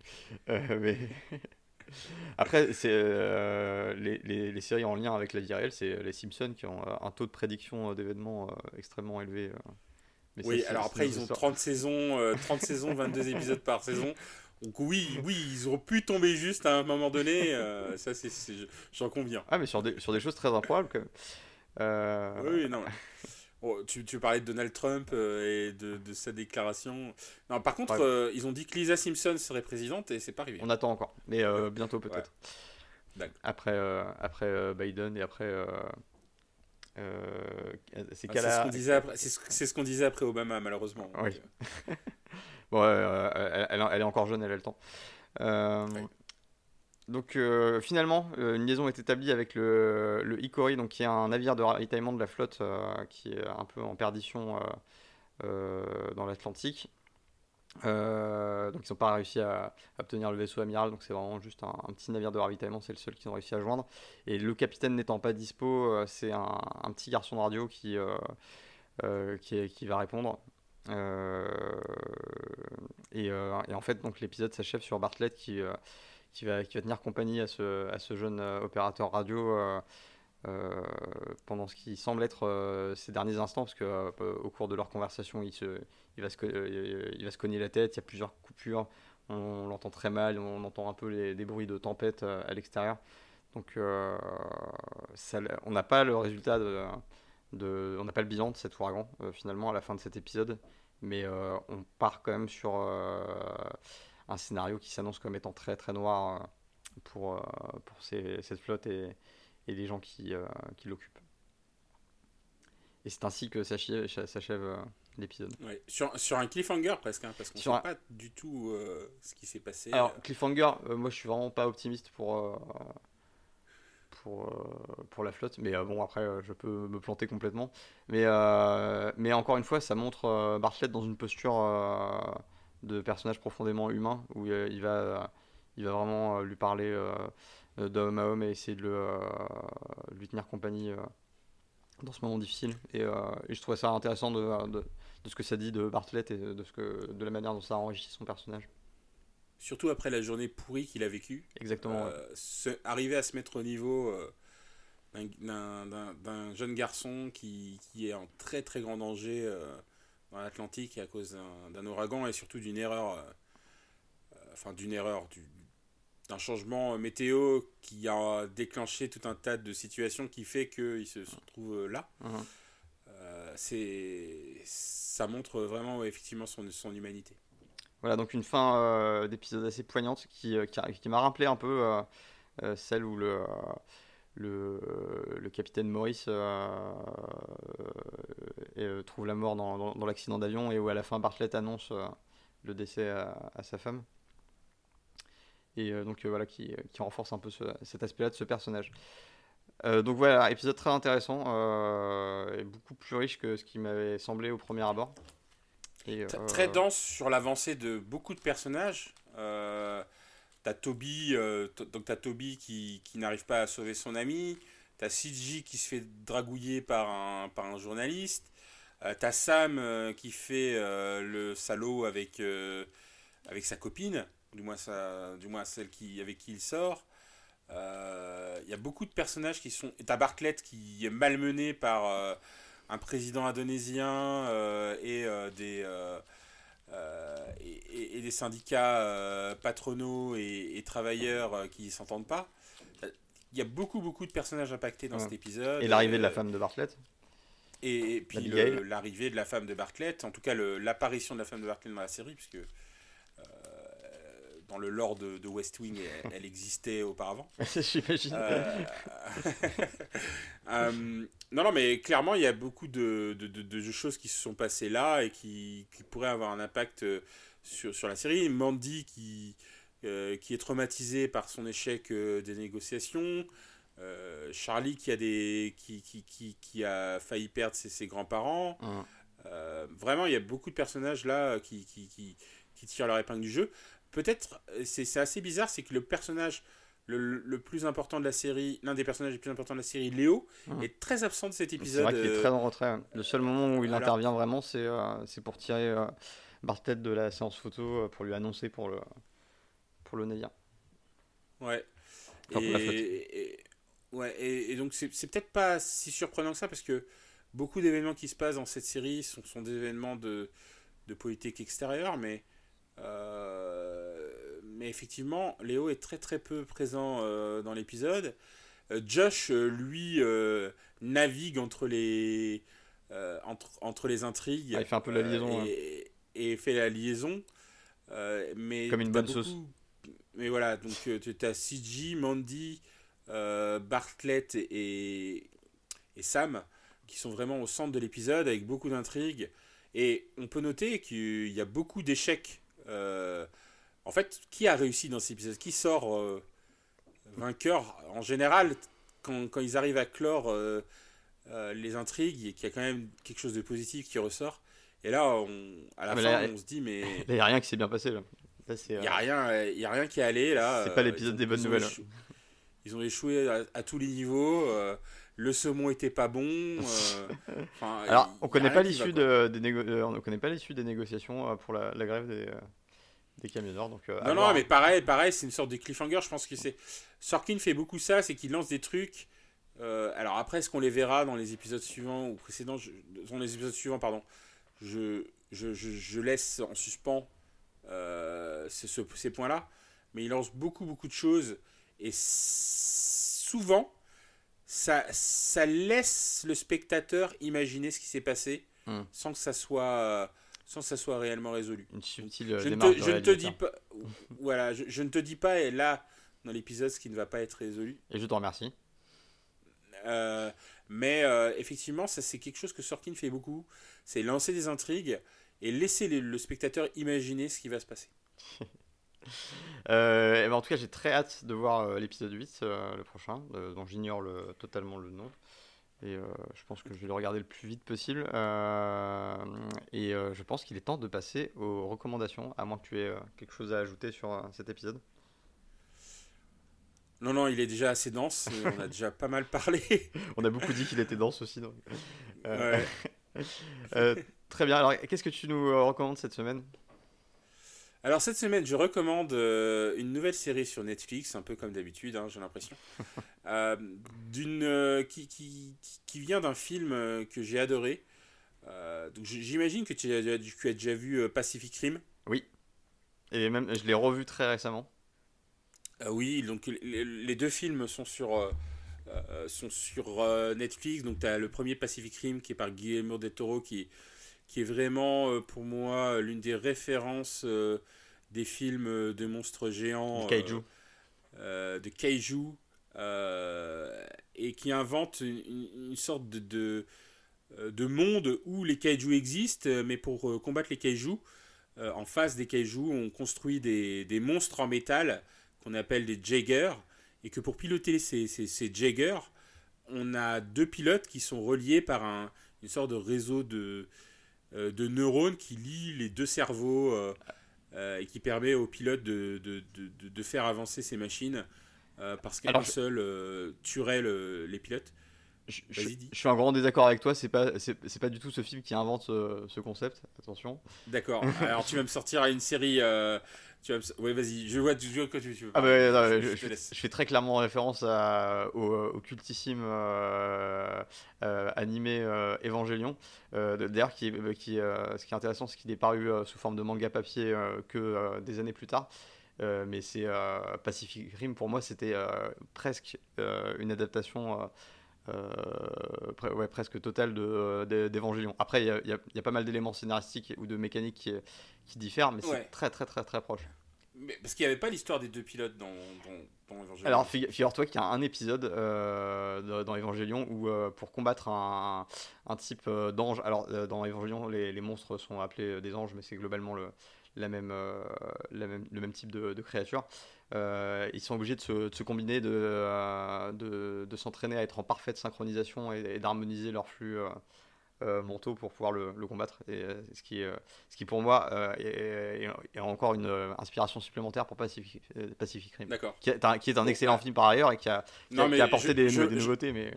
Euh, mais... Après, c'est euh, les, les, les, séries en lien avec la vie réelle, c'est les Simpsons qui ont un taux de prédiction d'événements extrêmement élevé oui, alors après, ils ont 30 saisons, 30 euh, saisons, 22 épisodes par saison. Donc oui, oui, ils auraient pu tomber juste à un moment donné. Euh, ça, c'est, j'en conviens. Ah, mais sur des, sur des choses très improbables quand même. Euh, oui, non. Oh, tu, tu, parlais de Donald Trump et de, de, sa déclaration. Non, par contre, ils ont dit que Lisa Simpson serait présidente et c'est pas arrivé. On attend encore, mais bientôt peut-être. Après, après Biden et après euh, c'est ah, ce qu'on disait, après, ce qu'on disait après Obama, malheureusement. Oui. bon, elle, elle, est encore jeune, elle a le temps. Euh, donc euh, finalement, une liaison est établie avec le, le donc, qui est un navire de ravitaillement de la flotte qui est un peu en perdition dans l'Atlantique. Euh, donc ils n'ont pas réussi à, obtenir le vaisseau amiral, donc c'est vraiment juste un, petit navire de ravitaillement, c'est le seul qu'ils ont réussi à joindre. Et le capitaine n'étant pas dispo, euh, c'est un, petit garçon de radio qui, euh, qui, va répondre. Et, et, en fait, donc l'épisode s'achève sur Bartlett qui, qui, va, qui va tenir compagnie à ce, à ce jeune opérateur radio. Pendant ce qui semble être ces derniers instants, parce que au cours de leur conversation, ils se, il va, se, euh, il va se cogner la tête, il y a plusieurs coupures, on, l'entend très mal, on entend un peu les, des bruits de tempête euh, à l'extérieur. Donc euh, on n'a pas le résultat de, on n'a pas le bilan de cet ouragan finalement à la fin de cet épisode, mais on part quand même sur un scénario qui s'annonce comme étant très très noir pour, pour cette flotte et, et les gens qui, qui l'occupent. Et c'est ainsi que s'achève l'épisode. Sur, sur, un cliffhanger presque, hein, parce qu'on ne sait pas du tout euh, ce qui s'est passé. Alors, cliffhanger, euh, moi je suis vraiment pas optimiste pour, euh, pour, pour la flotte, mais bon, après je peux me planter complètement. Mais, mais encore une fois, ça montre Bartlett dans une posture de personnage profondément humain, où il va, il va vraiment lui parler d'homme à homme et essayer de, le, lui tenir compagnie dans ce moment difficile. Et, et, je trouvais ça intéressant de, de, de ce que ça dit de Bartlett et de, ce que, de la manière dont ça enrichit son personnage. Surtout après la journée pourrie qu'il a vécue. Exactement. Euh, arriver à se mettre au niveau euh, d'un jeune garçon qui, qui, est en très très grand danger euh, dans l'Atlantique à cause d'un ouragan et surtout d'une erreur, enfin d'une erreur, d'un changement météo qui a déclenché tout un tas de situations qui fait qu'il se, retrouve là. Uh-huh. c'est ça montre vraiment effectivement son, son humanité. Voilà, donc une fin euh, d'épisode assez poignante qui, euh, qui, m'a rappelé un peu euh, celle où le, le, le capitaine Maurice et trouve la mort dans, dans, l'accident d'avion et où à la fin Bartlett annonce le décès à, sa femme. Et donc voilà, qui, qui, renforce un peu cet aspect-là de ce personnage. donc voilà, épisode très intéressant et beaucoup plus riche que ce qui m'avait semblé au premier abord. Et, Très dense sur l'avancée de beaucoup de personnages. Euh, T'as Toby, euh, donc as Toby qui, qui n'arrive pas à sauver son ami. T'as CG qui se fait dragouiller par un, par un journaliste. Euh, t'as Sam euh, qui fait euh, le salaud avec, avec sa copine, du moins, sa, du moins celle qui, avec qui il sort. Il y a beaucoup de personnages qui sont. T'as Bartlett qui est malmené par un président indonésien et des euh, et, des syndicats euh, patronaux et, travailleurs euh, qui ne s'entendent pas. Il y a beaucoup, beaucoup de personnages impactés dans cet épisode. Et l'arrivée de la femme de Bartlett? et, puis l'arrivée de la femme de Bartlett, en tout cas l'apparition de la femme de Bartlett dans la série, puisque dans le lore de, West Wing, elle, existait auparavant. J'imagine. Euh, non, non, mais clairement, il y a beaucoup de, choses qui se sont passées là et qui, pourraient avoir un impact euh, sur, sur la série. Mandy qui, euh, qui est traumatisé par son échec des négociations. Charlie qui a, des, qui, qui, qui, a failli perdre ses, grands-parents. vraiment, il y a beaucoup de personnages là qui, qui, qui, tirent leur épingle du jeu. Peut-être, c'est assez bizarre, c'est que le personnage le, plus important de la série, l'un des personnages les plus importants de la série, Léo, hum. est très absent de cet épisode. C'est vrai qu'il est très en retrait. Hein. Le seul moment où il intervient vraiment, c'est euh, pour tirer euh, de la séance photo euh, pour lui annoncer pour le, pour le. Ouais. et, ouais, et, donc c'est peut-être pas si surprenant que ça parce que beaucoup d'événements qui se passent dans cette série sont, sont des événements de, de politique extérieure, mais mais effectivement, Léo est très très peu présent euh, dans l'épisode. Euh, Josh, euh, lui, navigue entre les, entre, entre les intrigues. Ah, il fait un peu la liaison. Et, hein. et fait la liaison. mais Comme une bonne sauce. Mais voilà, donc tu as CG, Mandy, Bartlett et, et Sam qui sont vraiment au centre de l'épisode avec beaucoup d'intrigues. Et on peut noter qu'il y a beaucoup d'échecs en fait, qui a réussi dans cet épisode Qui sort euh, vainqueur? En général, quand, quand, ils arrivent à clore euh, euh, les intrigues, il y a quand même quelque chose de positif qui ressort. Et là, on, à la fin, on se dit, mais. Il n'y a rien qui s'est bien passé là. Il n'y a, a rien qui est allé là. C'est pas l'épisode des bonnes nouvelles. Ils ont échoué à, tous les niveaux. le saumon était pas bon. Alors, on connaît pas l'issue de, des on connaît pas l'issue des négociations pour la, la grève des, des camionneurs. Donc, euh, non, non, mais pareil, pareil c'est une sorte de cliffhanger. Je pense que c'est. Sorkin fait beaucoup ça, c'est qu'il lance des trucs. Euh, alors après, est-ce qu'on les verra dans les épisodes suivants ou précédents? Dans les épisodes suivants, pardon. Je, je, je, laisse en suspens euh, ces points-là. Mais il lance beaucoup, beaucoup de choses. Et souvent, ça, ça laisse le spectateur imaginer ce qui s'est passé hmm. sans que ça soit sans que ça soit réellement résolu. Une subtile je, ne te, je ne te dis pas, voilà, je, ne te dis pas, et là, dans l'épisode, ce qui ne va pas être résolu. Et je te remercie. Euh, mais euh, effectivement, ça c'est quelque chose que Sorkin fait beaucoup, c'est lancer des intrigues et laisser le spectateur imaginer ce qui va se passer. euh, ben, en tout cas, j'ai très hâte de voir euh, l'épisode 8, le prochain, dont j'ignore le, totalement le nom. Et euh, je pense que je vais le regarder le plus vite possible. Euh, et euh, je pense qu'il est temps de passer aux recommandations, à moins que tu aies quelque chose à ajouter sur cet épisode. Non, non, il est déjà assez dense. on a déjà pas mal parlé. on a beaucoup dit qu'il était dense aussi. Donc. très bien. Alors, qu'est-ce que tu nous recommandes cette semaine? Alors cette semaine, je recommande euh, une nouvelle série sur Netflix, un peu comme d'habitude, hein, j'ai l'impression, euh, d'une euh, qui, qui, qui, vient d'un film que j'ai adoré. donc j'imagine que tu as, tu as déjà vu Pacific Rim. Oui. Et même, je l'ai revu très récemment. oui, donc les, deux films sont sur sont sur Netflix. Donc tu as le premier Pacific Rim qui est par Guillermo del Toro qui qui est vraiment euh, pour moi l'une des références euh, des films euh, de monstres géants. De kaiju. de kaiju. et qui invente une, sorte de, de mondes où les kaiju existent, mais pour combattre les kaiju, en face des kaiju, on construit des, des monstres en métal qu'on appelle des Jaegers, et que pour piloter ces, ces, ces Jaegers, on a deux pilotes qui sont reliés par un, une sorte de réseau de, euh, de neurones qui lie les deux cerveaux euh, euh, et qui permet aux pilotes de, de, de, de faire avancer ces machines parce qu'un seul tuerait le, les pilotes. Je, je, suis en grand désaccord avec toi, c'est pas, c'est, pas du tout ce film qui invente ce, ce concept, attention. D'accord, alors tu vas me sortir une série tu Oui, vas-y, je vois, tu que tu, veux. Ah bah, je, je, fais très clairement référence à, au, cultissime euh, euh, animé euh, Evangelion. D'ailleurs, qui, qui, ce qui est intéressant, c'est qu'il est paru sous forme de manga papier que des années plus tard. mais c'est Pacific Rim, pour moi, c'était presque une adaptation. Ouais, presque totale d'Evangelion. De, Après, il y, y, a pas mal d'éléments scénaristiques ou de mécaniques qui, qui diffèrent, mais c'est très très très très proche. Mais parce qu'il n'y avait pas l'histoire des deux pilotes dans, dans, dans Evangelion. Alors figure-toi qu'il y a un épisode euh, dans Evangelion où euh, pour combattre un, un type euh, d'ange, alors dans Evangelion les, les, monstres sont appelés des anges, mais c'est globalement le, la même, la même, le même type de, de créature. Ils sont obligés de se, de se combiner, de, de, de s'entraîner à être en parfaite synchronisation et, et d'harmoniser leur flux euh, manteau pour pouvoir le, combattre. Et, euh, ce, qui, euh, ce qui, pour moi, est, encore une inspiration supplémentaire pour Pacific, Pacific Rim. Qui, qui, est un excellent film par ailleurs et qui a, apporté des, nouveautés. mais...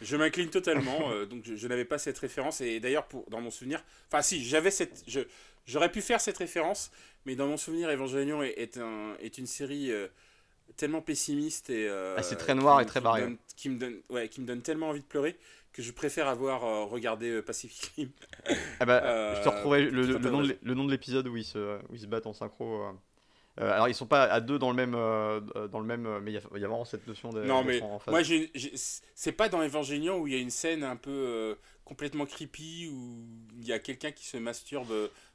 Je m'incline totalement, donc je, n'avais pas cette référence. Et d'ailleurs, dans mon souvenir, enfin si, j'avais cette, j'aurais pu faire cette référence, mais dans mon souvenir, Evangelion est, est, un, est une série tellement pessimiste et ah, c'est très noir et très barré. qui me donne, ouais, qui me donne tellement envie de pleurer que je préfère avoir euh, regardé euh, Pacific Rim. ah bah, euh, je te retrouvais le, le, nom de, le, nom de l'épisode où, ils se, où ils se battent en synchro. alors ils sont pas à deux dans le même, dans le même mais il y, a, y a vraiment cette notion de. Non mais moi c'est pas dans Evangelion où il y a une scène un peu complètement creepy où il y a quelqu'un qui se masturbe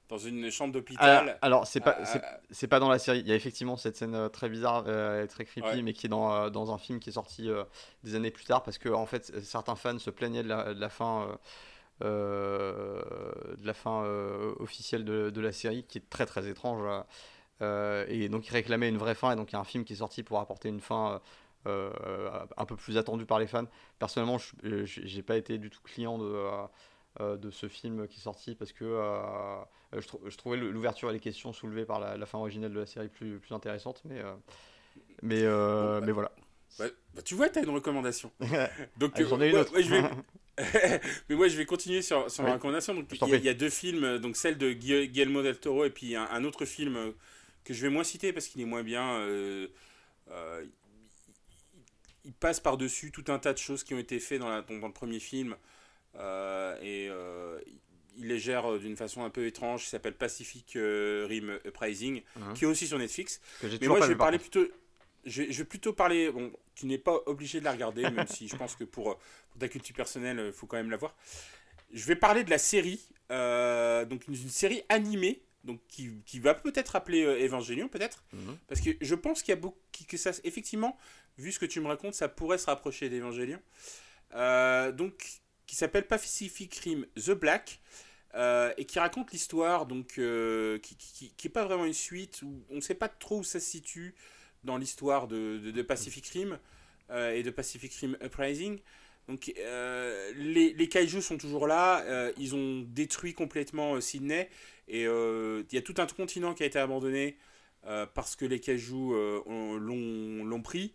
dans une chambre d'hôpital. alors, c'est pas, ah, ah. c'est pas dans la série. Il y a effectivement cette scène euh, très bizarre euh, très creepy, mais qui est dans, euh, dans un film qui est sorti des années plus tard, parce que en fait, certains fans se plaignaient de la, de la fin. de la fin officielle de, de, la série qui est très très étrange et donc ils réclamaient une vraie fin et donc il y a un film qui est sorti pour apporter une fin un peu plus attendue par les fans personnellement j'ai pas été du tout client de euh, de ce film qui est sorti parce que euh, je, trouvais l'ouverture et les questions soulevées par la, fin originale de la série plus, plus intéressantes, mais, euh, mais, bah, mais voilà. Bah, tu vois, tu as une recommandation. Donc, ah, j'en ai une autre. je vais... mais moi, je vais continuer sur, sur ma recommandation. Donc, il y, a deux films, donc celle de Guillermo del Toro et puis un, autre film que je vais moins citer parce qu'il est moins bien. il passe par-dessus tout un tas de choses qui ont été faites dans, la, dans le premier film. Euh, et euh, il les gère euh, d'une façon un peu étrange qui s'appelle Pacific Rim Uprising, mhm. qui est aussi sur Netflix. Mais moi, je vais parler plutôt. Je vais, je vais, plutôt parler. Bon, tu n'es pas obligé de la regarder, même si je pense que pour, pour ta culture personnelle, il faut quand même la voir. Je vais parler de la série, donc une, série animée, donc qui, qui va peut-être appeler Evangelion, peut-être, mhm. parce que je pense qu'il y a beaucoup que ça, effectivement, vu ce que tu me racontes, ça pourrait se rapprocher d'Evangelion. donc qui s'appelle Pacific Rim The Black. Euh, et qui raconte l'histoire, donc euh, qui, qui, qui, est pas vraiment une suite, où on ne sait pas trop où ça se situe dans l'histoire de, de, Pacific Rim euh, et de Pacific Rim Uprising. Donc les, les sont toujours là, ils ont détruit complètement Sydney, et il y a tout un continent qui a été abandonné parce que les kaijus l'ont pris,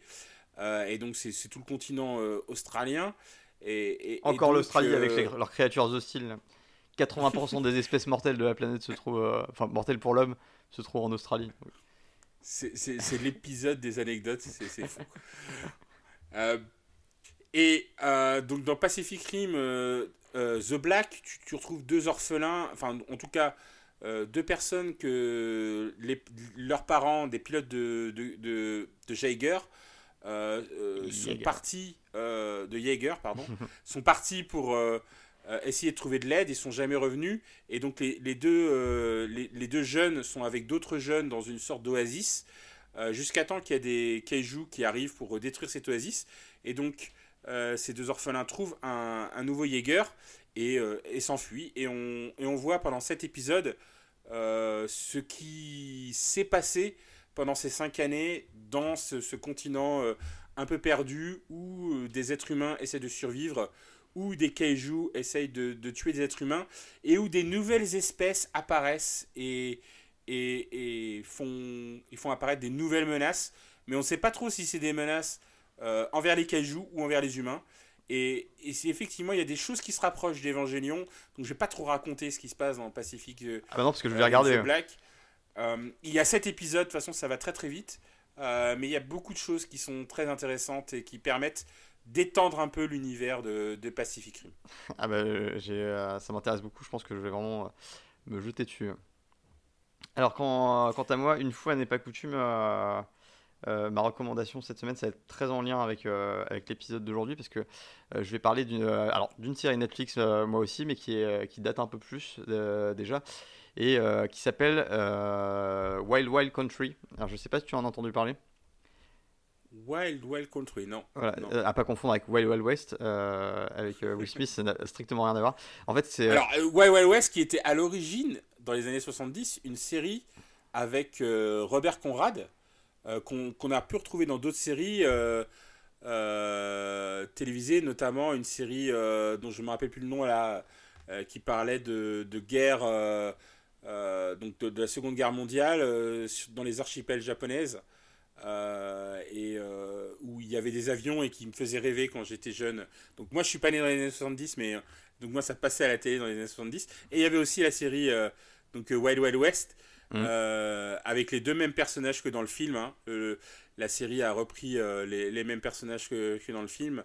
et donc c'est tout le continent australien. Et, Encore l'Australie avec euh, leurs créatures hostiles. 80% des espèces mortelles de la planète se trouvent, euh, enfin mortelles pour l'homme, se trouvent en Australie. C'est l'épisode des anecdotes, c'est fou. Euh, et donc dans Pacific Rim, The Black, tu, retrouves deux orphelins, enfin en tout cas deux personnes que les, leurs parents, des pilotes de, de, de, de Jaeger, sont partis euh, de Jaeger, pardon, sont partis pour euh, euh, essayer de trouver de l'aide, ils sont jamais revenus, et donc les, les deux, les, deux jeunes sont avec d'autres jeunes dans une sorte d'oasis, jusqu'à temps qu'il y ait des kaiju qui arrivent pour détruire cette oasis, et donc ces deux orphelins trouvent un, un nouveau Jaeger, et, et s'enfuit. Et on, et on voit pendant cet épisode ce qui s'est passé pendant ces cinq années dans ce, ce continent un peu perdu où des êtres humains essaient de survivre où des kaiju essayent de, de, tuer des êtres humains et où des nouvelles espèces apparaissent et, et, et font, ils font apparaître des nouvelles menaces. Mais on ne sait pas trop si c'est des menaces euh, envers les kaiju ou envers les humains. Et, et effectivement, il y a des choses qui se rapprochent d'Evangelion. Donc je ne vais pas trop raconter ce qui se passe dans Pacific. Euh, ah bah non, parce que je vais euh, regarder. Black. Il y a sept épisodes, de toute façon ça va très très vite. mais il y a beaucoup de choses qui sont très intéressantes et qui permettent d'étendre un peu l'univers de, Pacific Rim. Ah bah, euh, ça m'intéresse beaucoup, je pense que je vais vraiment euh, me jeter dessus. Alors quant à moi, une fois n'est pas coutume, euh, ma recommandation cette semaine, ça va être très en lien avec, l'épisode d'aujourd'hui, parce que je vais parler d'une série Netflix, moi aussi, mais qui date un peu plus déjà, et qui s'appelle Wild Wild Country. Alors je sais pas si tu en as entendu parler. Wild Wild Country, non. Voilà, euh, à pas confondre avec Wild Wild West, euh, avec euh, Will Smith, ça n'a strictement rien à voir. En fait, c'est. Alors, Wild Wild West, qui était à l'origine, dans les années 70, une série avec Robert Conrad, qu'on a pu retrouver dans d'autres séries télévisées, notamment une série dont je ne me rappelle plus le nom, là, qui parlait de, de guerre. Donc de, de, la Seconde Guerre mondiale dans les archipels japonaises. Euh, et euh, où il y avait des avions et qui me faisaient rêver quand j'étais jeune. Donc moi je suis pas né dans les années 70, mais euh, donc moi ça passait à la télé dans les années 70. Et il y avait aussi la série donc Wild Wild West mmh. avec les deux mêmes personnages que dans le film. Hein. la série a repris les, les, mêmes personnages que, que, dans le film.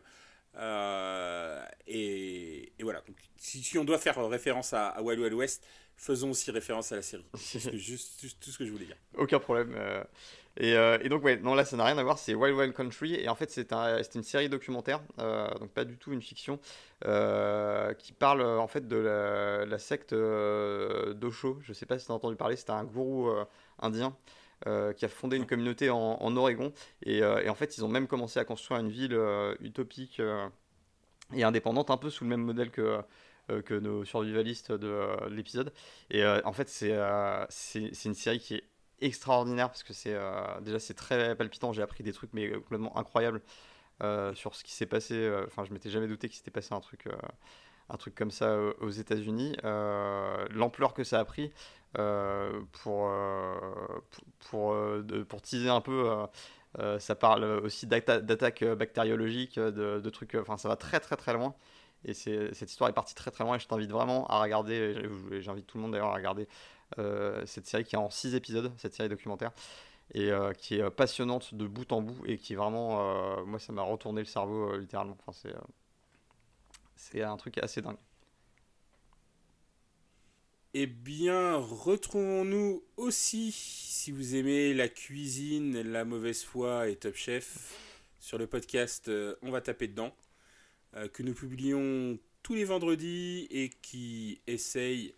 Et, et, voilà. Donc, si, si, on doit faire référence à, à Wild Wild West, faisons aussi référence à la série. C'est juste, juste, tout ce que je voulais dire. Aucun problème. Euh, et, donc, ouais, non, là, ça n'a rien à voir, c'est Wild Wild Country, et en fait, c'est un, une série documentaire, euh, donc pas du tout une fiction, euh, qui parle en fait de la, secte d'Osho. Je sais pas si tu as entendu parler, c'était un gourou indien. Qui a fondé une communauté en, Oregon et, et, en fait ils ont même commencé à construire une ville utopique et indépendante un peu sous le même modèle que, que nos survivalistes de, l'épisode et en fait c'est une série qui est extraordinaire parce que c'est euh, déjà c'est très palpitant. J'ai appris des trucs mais complètement incroyables euh, sur ce qui s'est passé. Euh, enfin, je m'étais jamais douté qu'il s'était passé un truc, un truc comme ça aux États-Unis. L'ampleur que ça a pris pour pour, pour, teaser un peu. ça parle aussi d'attaques bactériologiques, de, trucs. Enfin, ça va très très très loin. Et cette histoire est partie très très loin. Et je t'invite vraiment à regarder. J'invite tout le monde d'ailleurs à regarder euh, cette série qui est en 6 épisodes, cette série documentaire, et euh, qui est passionnante de bout en bout, et qui vraiment, euh, moi, ça m'a retourné le cerveau littéralement. Enfin, c'est, un truc assez dingue. Eh bien, retrouvons-nous aussi, si vous aimez la cuisine, la mauvaise foi et Top Chef, sur le podcast On va taper dedans, que nous publions tous les vendredis et qui essaye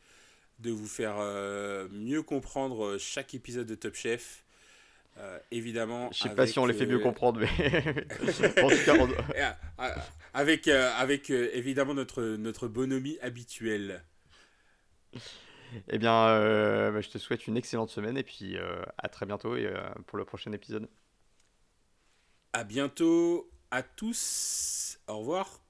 de vous faire euh, mieux comprendre euh, chaque épisode de Top Chef. Euh, évidemment. Je sais pas si on les fait mieux comprendre, mais en tout cas, avec, avec évidemment notre, notre bonhomie habituelle. Eh bien, bah, je te souhaite une excellente semaine et puis à très bientôt et, pour le prochain épisode. À bientôt à tous. Au revoir.